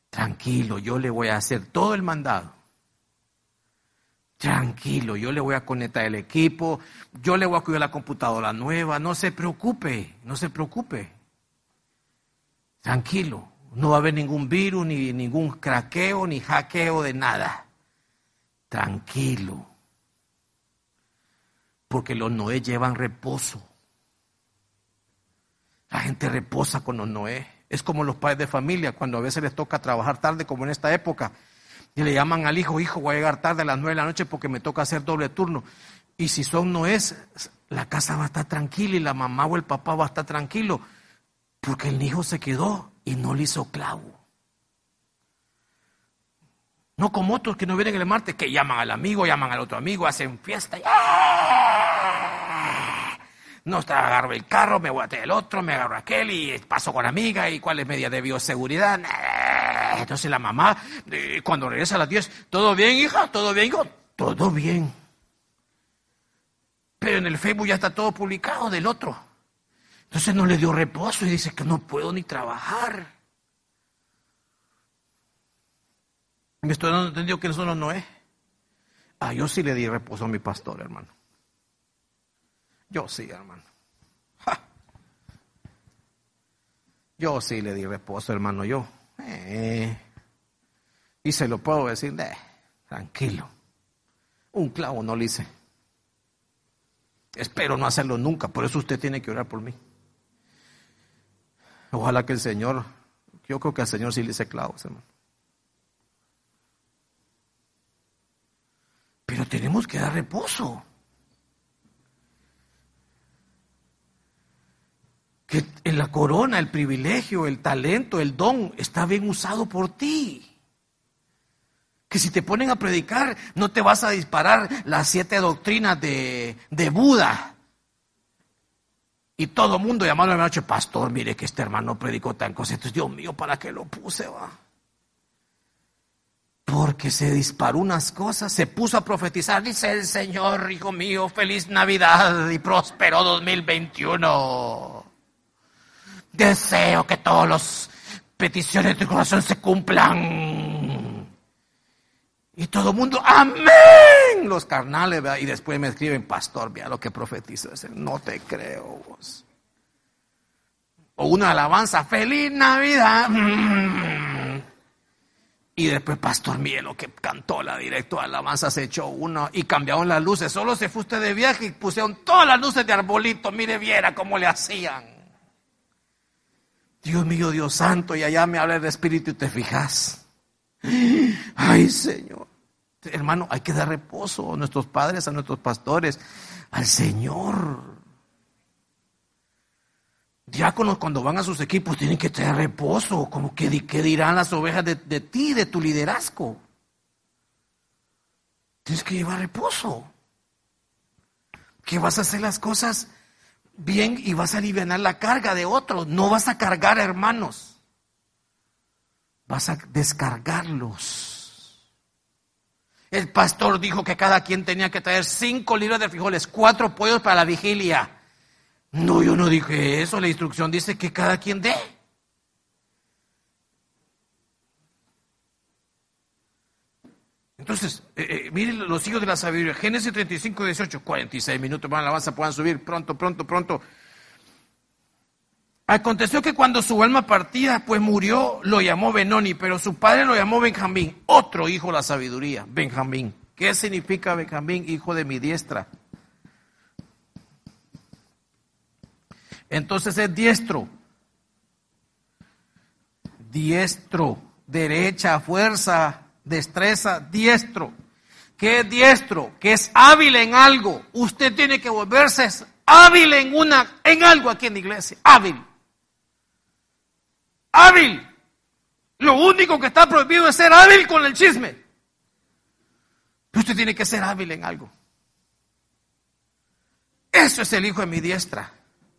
Tranquilo, yo le voy a hacer todo el mandado. Tranquilo, yo le voy a conectar el equipo, yo le voy a cuidar la computadora nueva, no se preocupe, no se preocupe. Tranquilo, no va a haber ningún virus, ni ningún craqueo, ni hackeo de nada. Tranquilo. Porque los Noé llevan reposo. La gente reposa con los Noé. Es como los padres de familia, cuando a veces les toca trabajar tarde, como en esta época Y le llaman al hijo, hijo, voy a llegar tarde a las nueve de la noche porque me toca hacer doble turno. Y si son no es, la casa va a estar tranquila y la mamá o el papá va a estar tranquilo. Porque el hijo se quedó y no le hizo clavo. No como otros que no vienen el martes, que llaman al amigo, llaman al otro amigo, hacen fiesta. ¡ah! No está, agarro el carro, me voy a el otro, me agarro aquel y paso con amiga y cuál es media de bioseguridad. Entonces la mamá, eh, cuando regresa a las 10, ¿todo bien, hija? ¿Todo bien, hijo? Todo bien. Pero en el Facebook ya está todo publicado del otro. Entonces no le dio reposo y dice que no puedo ni trabajar. Me estoy dando entendido que eso no es. Ah, yo sí le di reposo a mi pastor, hermano. Yo sí, hermano. Yo sí le di reposo, hermano, yo. Eh. y se lo puedo decir, eh, tranquilo. Un clavo no le hice. Espero no hacerlo nunca, por eso usted tiene que orar por mí. Ojalá que el Señor, yo creo que al Señor sí le hice clavos, hermano. Pero tenemos que dar reposo. Que en la corona, el privilegio, el talento, el don está bien usado por ti. Que si te ponen a predicar, no te vas a disparar las siete doctrinas de, de Buda. Y todo el mundo llamando a la noche, pastor, mire que este hermano predicó tan cosas. Entonces, Dios mío, ¿para qué lo puse? Va? Porque se disparó unas cosas, se puso a profetizar, dice el Señor, hijo mío, feliz Navidad y próspero 2021. Deseo que todas las peticiones de tu corazón se cumplan. Y todo el mundo, amén. Los carnales, y después me escriben, pastor, vea lo que profetizo. No te creo. O una alabanza, feliz Navidad. Y después Pastor Mielo que cantó la directo alabanza se echó uno y cambiaron las luces. Solo se fue usted de viaje y pusieron todas las luces de arbolito. Mire, viera cómo le hacían. Dios mío, Dios santo, y allá me habla el Espíritu y te fijas. Ay, Señor. Hermano, hay que dar reposo a nuestros padres, a nuestros pastores, al Señor. Diáconos cuando van a sus equipos tienen que tener reposo, como que dirán las ovejas de, de ti, de tu liderazgo. Tienes que llevar reposo. Que vas a hacer las cosas bien y vas a aliviar la carga de otros. No vas a cargar hermanos. Vas a descargarlos. El pastor dijo que cada quien tenía que traer cinco libras de frijoles, cuatro pollos para la vigilia. No, yo no dije eso. La instrucción dice que cada quien dé. Entonces, eh, eh, miren los hijos de la sabiduría. Génesis 35, 18, 46 minutos la alabanza, puedan subir pronto, pronto, pronto. Aconteció que cuando su alma partía, pues murió, lo llamó Benoni, pero su padre lo llamó Benjamín, otro hijo de la sabiduría, Benjamín. ¿Qué significa Benjamín, hijo de mi diestra? Entonces es diestro. Diestro, derecha, fuerza, destreza, diestro. ¿Qué es diestro? Que es hábil en algo. Usted tiene que volverse hábil en una, en algo aquí en la iglesia. Hábil. Hábil. Lo único que está prohibido es ser hábil con el chisme. usted tiene que ser hábil en algo. Eso es el hijo de mi diestra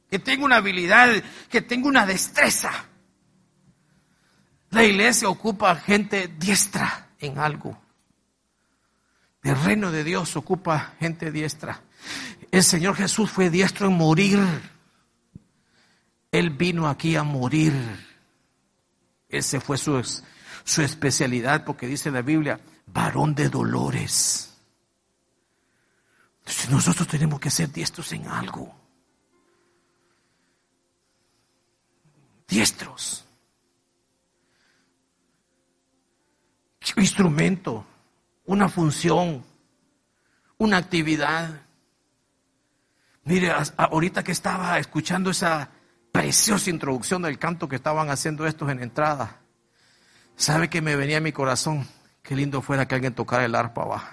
que tengo una habilidad, que tengo una destreza. La iglesia ocupa gente diestra en algo. El reino de Dios ocupa gente diestra. El Señor Jesús fue diestro en morir. Él vino aquí a morir. Ese fue su, su especialidad porque dice la Biblia, varón de dolores. Entonces nosotros tenemos que ser diestros en algo. diestros. Instrumento, una función, una actividad. Mire, ahorita que estaba escuchando esa preciosa introducción del canto que estaban haciendo estos en entrada, sabe que me venía a mi corazón Qué lindo fuera que alguien tocara el arpa, va.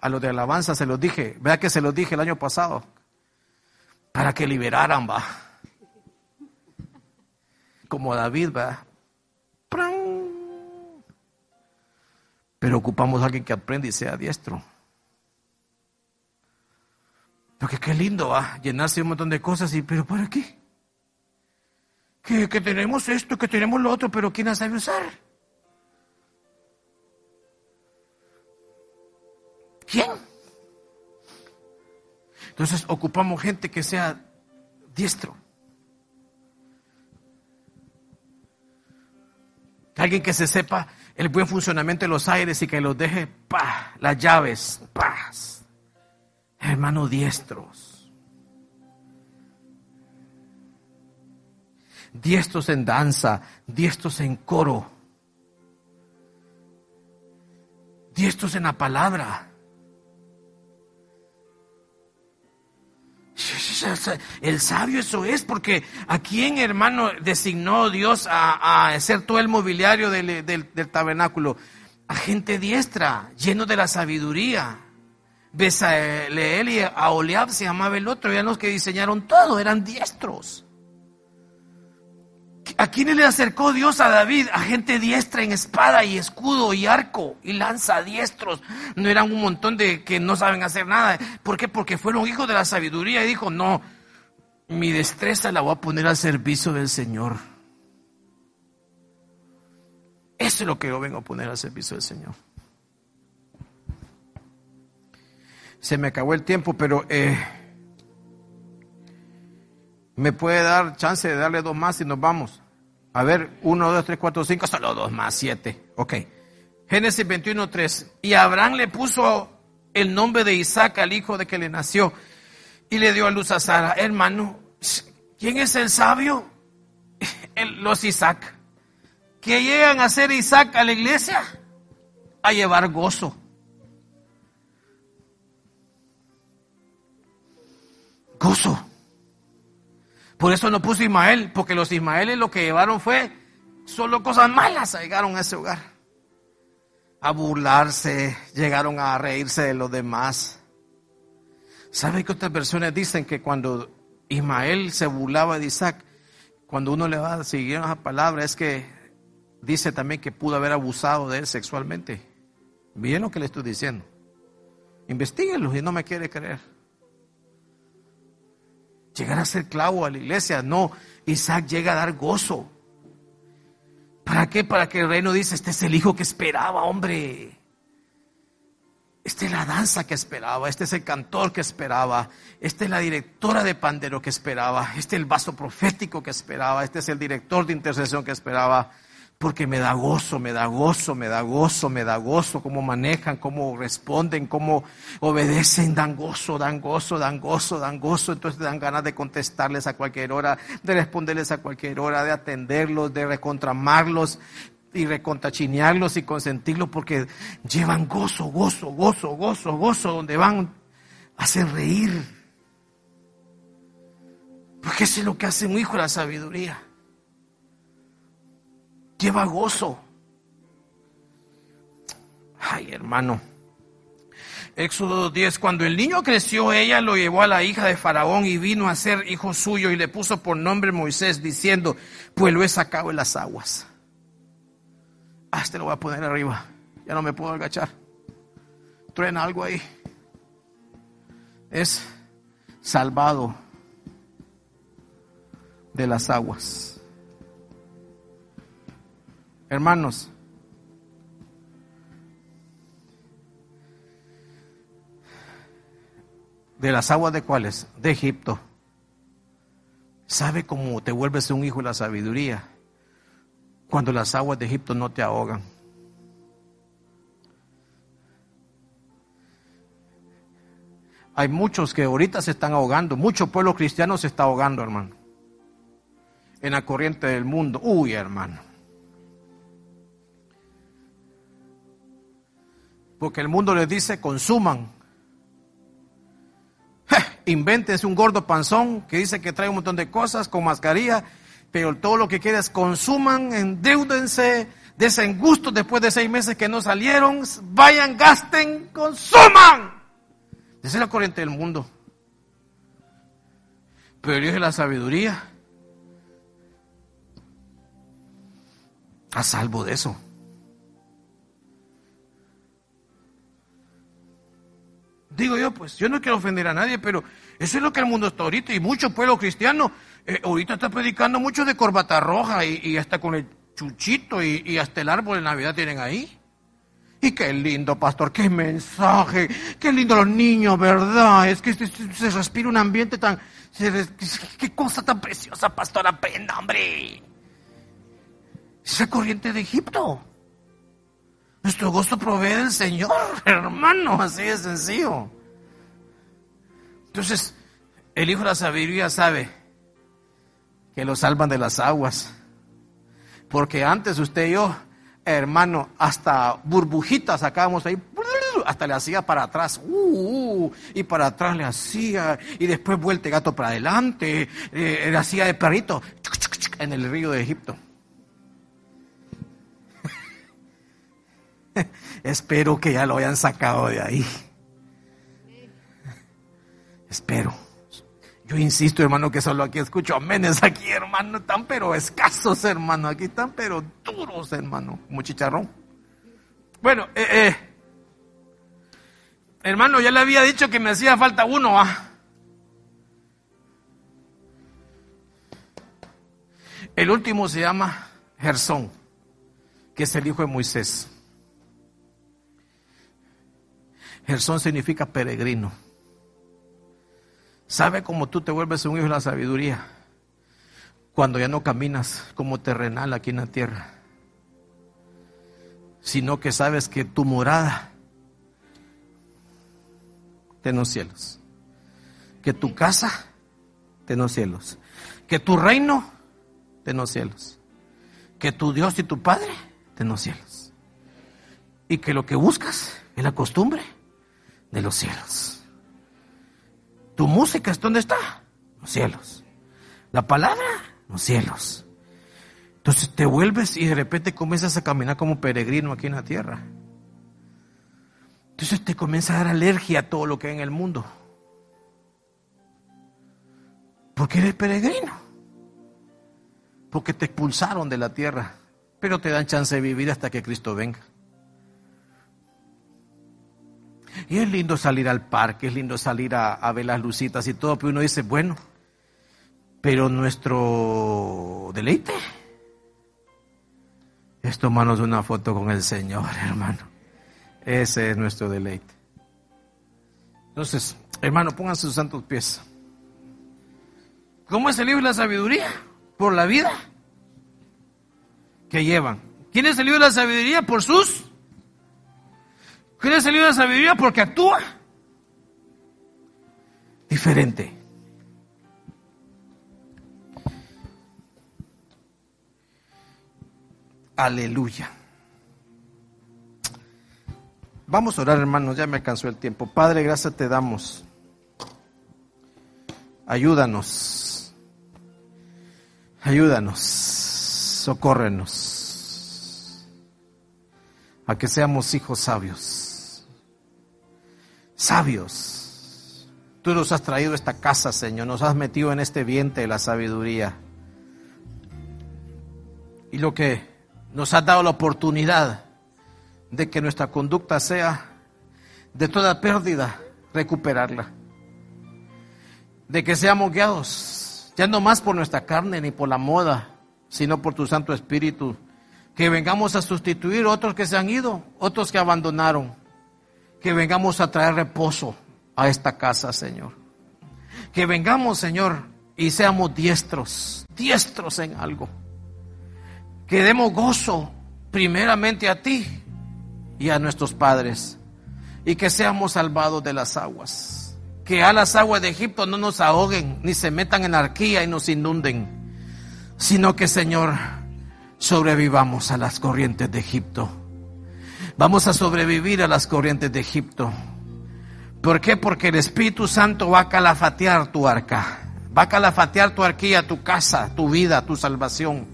A los de alabanza se los dije, vea que se los dije el año pasado, para que liberaran, va. Como David, va. Pero ocupamos a alguien que aprenda y sea diestro. Porque qué lindo va llenarse de un montón de cosas y, pero ¿para qué? Que, que tenemos esto, que tenemos lo otro, pero ¿quién la sabe usar? ¿Quién? Entonces ocupamos gente que sea diestro. Alguien que se sepa el buen funcionamiento de los aires y que los deje, pa, las llaves, paz. Hermanos diestros. Diestros en danza, diestros en coro. Diestros en la palabra. El sabio eso es, porque a quién, hermano, designó Dios a, ser todo el mobiliario del, tabernáculo. A gente diestra, lleno de la sabiduría. Besaleel y a Oliab se llamaba el otro, eran los que diseñaron todo, eran diestros. ¿A quién le acercó Dios a David? A gente diestra en espada y escudo y arco y lanza diestros. No eran un montón de que no saben hacer nada. ¿Por qué? Porque fueron hijos de la sabiduría y dijo, no, mi destreza la voy a poner al servicio del Señor. Eso es lo que yo vengo a poner al servicio del Señor. Se me acabó el tiempo, pero eh, me puede dar chance de darle dos más y nos vamos. A ver, uno, dos, tres, cuatro, cinco, solo dos más, siete. Ok. Génesis 21, 3. Y Abraham le puso el nombre de Isaac al hijo de que le nació y le dio a luz a Sara. Hermano, ¿quién es el sabio? los Isaac. Que llegan a ser Isaac a la iglesia a llevar gozo. Gozo. Por eso no puso Ismael, porque los Ismaeles lo que llevaron fue solo cosas malas, llegaron a ese hogar. A burlarse, llegaron a reírse de los demás. ¿Sabe que otras versiones dicen que cuando Ismael se burlaba de Isaac, cuando uno le va a seguir esa palabra, es que dice también que pudo haber abusado de él sexualmente? Bien lo que le estoy diciendo. Investíguenlo y no me quiere creer llegar a ser clavo a la iglesia. No, Isaac llega a dar gozo. ¿Para qué? Para que el reino dice, este es el hijo que esperaba, hombre. Esta es la danza que esperaba, este es el cantor que esperaba, esta es la directora de pandero que esperaba, este es el vaso profético que esperaba, este es el director de intercesión que esperaba porque me da gozo, me da gozo, me da gozo, me da gozo, cómo manejan, cómo responden, cómo obedecen, dan gozo, dan gozo, dan gozo, dan gozo, entonces dan ganas de contestarles a cualquier hora, de responderles a cualquier hora, de atenderlos, de recontramarlos y recontachinearlos y consentirlos porque llevan gozo, gozo, gozo, gozo, gozo, donde van a hacer reír. Porque eso es lo que hace un hijo de la sabiduría lleva gozo. Ay, hermano. Éxodo 10, cuando el niño creció, ella lo llevó a la hija de Faraón y vino a ser hijo suyo y le puso por nombre Moisés, diciendo, pues lo he sacado en las aguas. Ah, este lo voy a poner arriba, ya no me puedo agachar. Truena algo ahí. Es salvado de las aguas. Hermanos, de las aguas de cuáles? De Egipto. ¿Sabe cómo te vuelves un hijo de la sabiduría? Cuando las aguas de Egipto no te ahogan. Hay muchos que ahorita se están ahogando, mucho pueblo cristiano se está ahogando, hermano. En la corriente del mundo. Uy, hermano. Porque el mundo les dice, consuman. Invéntense un gordo panzón que dice que trae un montón de cosas con mascarilla, pero todo lo que queda es consuman, endeúdense, gusto después de seis meses que no salieron, vayan, gasten, consuman. Esa es la corriente del mundo. Pero Dios es la sabiduría. A salvo de eso. Digo yo, pues yo no quiero ofender a nadie, pero eso es lo que el mundo está ahorita y mucho pueblo cristiano eh, ahorita está predicando mucho de corbata roja y, hasta con el chuchito y, hasta el árbol de Navidad tienen ahí. Y qué lindo, pastor, qué mensaje, qué lindo los niños, ¿verdad? Es que se, respira un ambiente tan... qué cosa tan preciosa, pastor, aprenda, hombre. Esa corriente de Egipto. Nuestro gozo provee del Señor, hermano, así de sencillo. Entonces, el Hijo de la Sabiduría sabe que lo salvan de las aguas. Porque antes usted y yo, hermano, hasta burbujitas sacábamos ahí, hasta le hacía para atrás, uh, uh, y para atrás le hacía, y después vuelta gato para adelante, eh, le hacía de perrito en el río de Egipto. Espero que ya lo hayan sacado de ahí. Espero. Yo insisto, hermano, que solo aquí escucho amenes aquí, hermano, están pero escasos, hermano, aquí están pero duros, hermano, como. Bueno, eh, eh, hermano, ya le había dicho que me hacía falta uno, ¿ah? El último se llama Gersón, que es el hijo de Moisés. Gersón significa peregrino. ¿Sabe cómo tú te vuelves un hijo de la sabiduría? Cuando ya no caminas como terrenal aquí en la tierra, sino que sabes que tu morada en los cielos, que tu casa en los cielos, que tu reino en los cielos, que tu Dios y tu Padre en los cielos, y que lo que buscas es la costumbre de los cielos. Tu música, ¿dónde está? Los cielos. La palabra, los cielos. Entonces te vuelves y de repente comienzas a caminar como peregrino aquí en la tierra. Entonces te comienza a dar alergia a todo lo que hay en el mundo. Porque eres peregrino. Porque te expulsaron de la tierra. Pero te dan chance de vivir hasta que Cristo venga. Y es lindo salir al parque, es lindo salir a, ver las lucitas y todo, pero uno dice, bueno, pero nuestro deleite es tomarnos una foto con el Señor, hermano. Ese es nuestro deleite. Entonces, hermano, pongan sus santos pies. ¿Cómo es el libro de la sabiduría? Por la vida que llevan. ¿Quién es el libro de la sabiduría? Por sus ¿Quiere salir de sabiduría? Porque actúa diferente. Aleluya. Vamos a orar, hermanos, ya me alcanzó el tiempo. Padre, gracias te damos. Ayúdanos. Ayúdanos. Socórrenos. A que seamos hijos sabios sabios. Tú nos has traído esta casa, Señor, nos has metido en este vientre de la sabiduría. Y lo que nos has dado la oportunidad de que nuestra conducta sea de toda pérdida, recuperarla. De que seamos guiados, ya no más por nuestra carne ni por la moda, sino por tu Santo Espíritu. Que vengamos a sustituir otros que se han ido, otros que abandonaron que vengamos a traer reposo a esta casa, Señor. Que vengamos, Señor, y seamos diestros, diestros en algo. Que demos gozo primeramente a ti y a nuestros padres. Y que seamos salvados de las aguas. Que a las aguas de Egipto no nos ahoguen, ni se metan en arquía y nos inunden. Sino que, Señor, sobrevivamos a las corrientes de Egipto Vamos a sobrevivir a las corrientes de Egipto. ¿Por qué? Porque el Espíritu Santo va a calafatear tu arca. Va a calafatear tu arquía, tu casa, tu vida, tu salvación.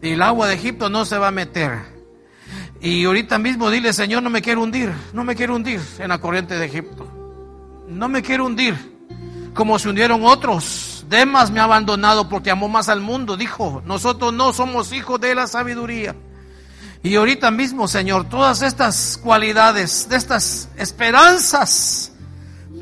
Y el agua de Egipto no se va a meter. Y ahorita mismo dile, Señor, no me quiero hundir, no me quiero hundir en la corriente de Egipto. No me quiero hundir como se hundieron otros. Demas me ha abandonado porque amó más al mundo, dijo. Nosotros no somos hijos de la sabiduría. Y ahorita mismo, Señor, todas estas cualidades, de estas esperanzas,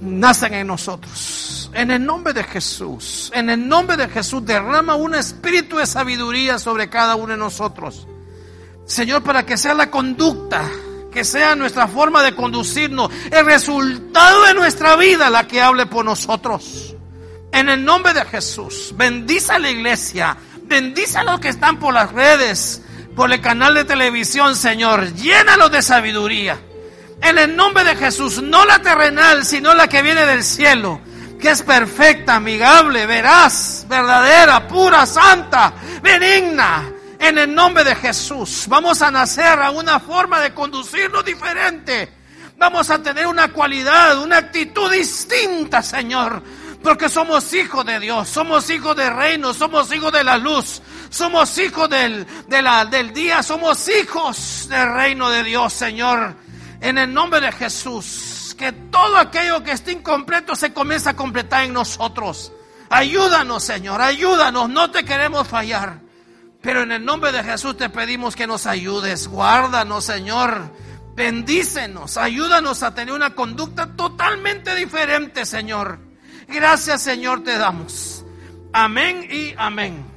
nacen en nosotros. En el nombre de Jesús, en el nombre de Jesús, derrama un espíritu de sabiduría sobre cada uno de nosotros. Señor, para que sea la conducta, que sea nuestra forma de conducirnos, el resultado de nuestra vida la que hable por nosotros. En el nombre de Jesús, bendice a la iglesia, bendice a los que están por las redes, por el canal de televisión, Señor, llénalo de sabiduría. En el nombre de Jesús, no la terrenal, sino la que viene del cielo, que es perfecta, amigable, veraz, verdadera, pura, santa, benigna. En el nombre de Jesús, vamos a nacer a una forma de conducirnos diferente. Vamos a tener una cualidad, una actitud distinta, Señor. Porque somos hijos de Dios, somos hijos del reino, somos hijos de la luz, somos hijos del, del día, somos hijos del reino de Dios, Señor en el nombre de Jesús, que todo aquello que esté incompleto se comience a completar en nosotros. Ayúdanos, Señor, ayúdanos, no te queremos fallar. Pero en el nombre de Jesús te pedimos que nos ayudes. Guárdanos, Señor. Bendícenos, ayúdanos a tener una conducta totalmente diferente, Señor. Gracias, Señor, te damos. Amén y amén.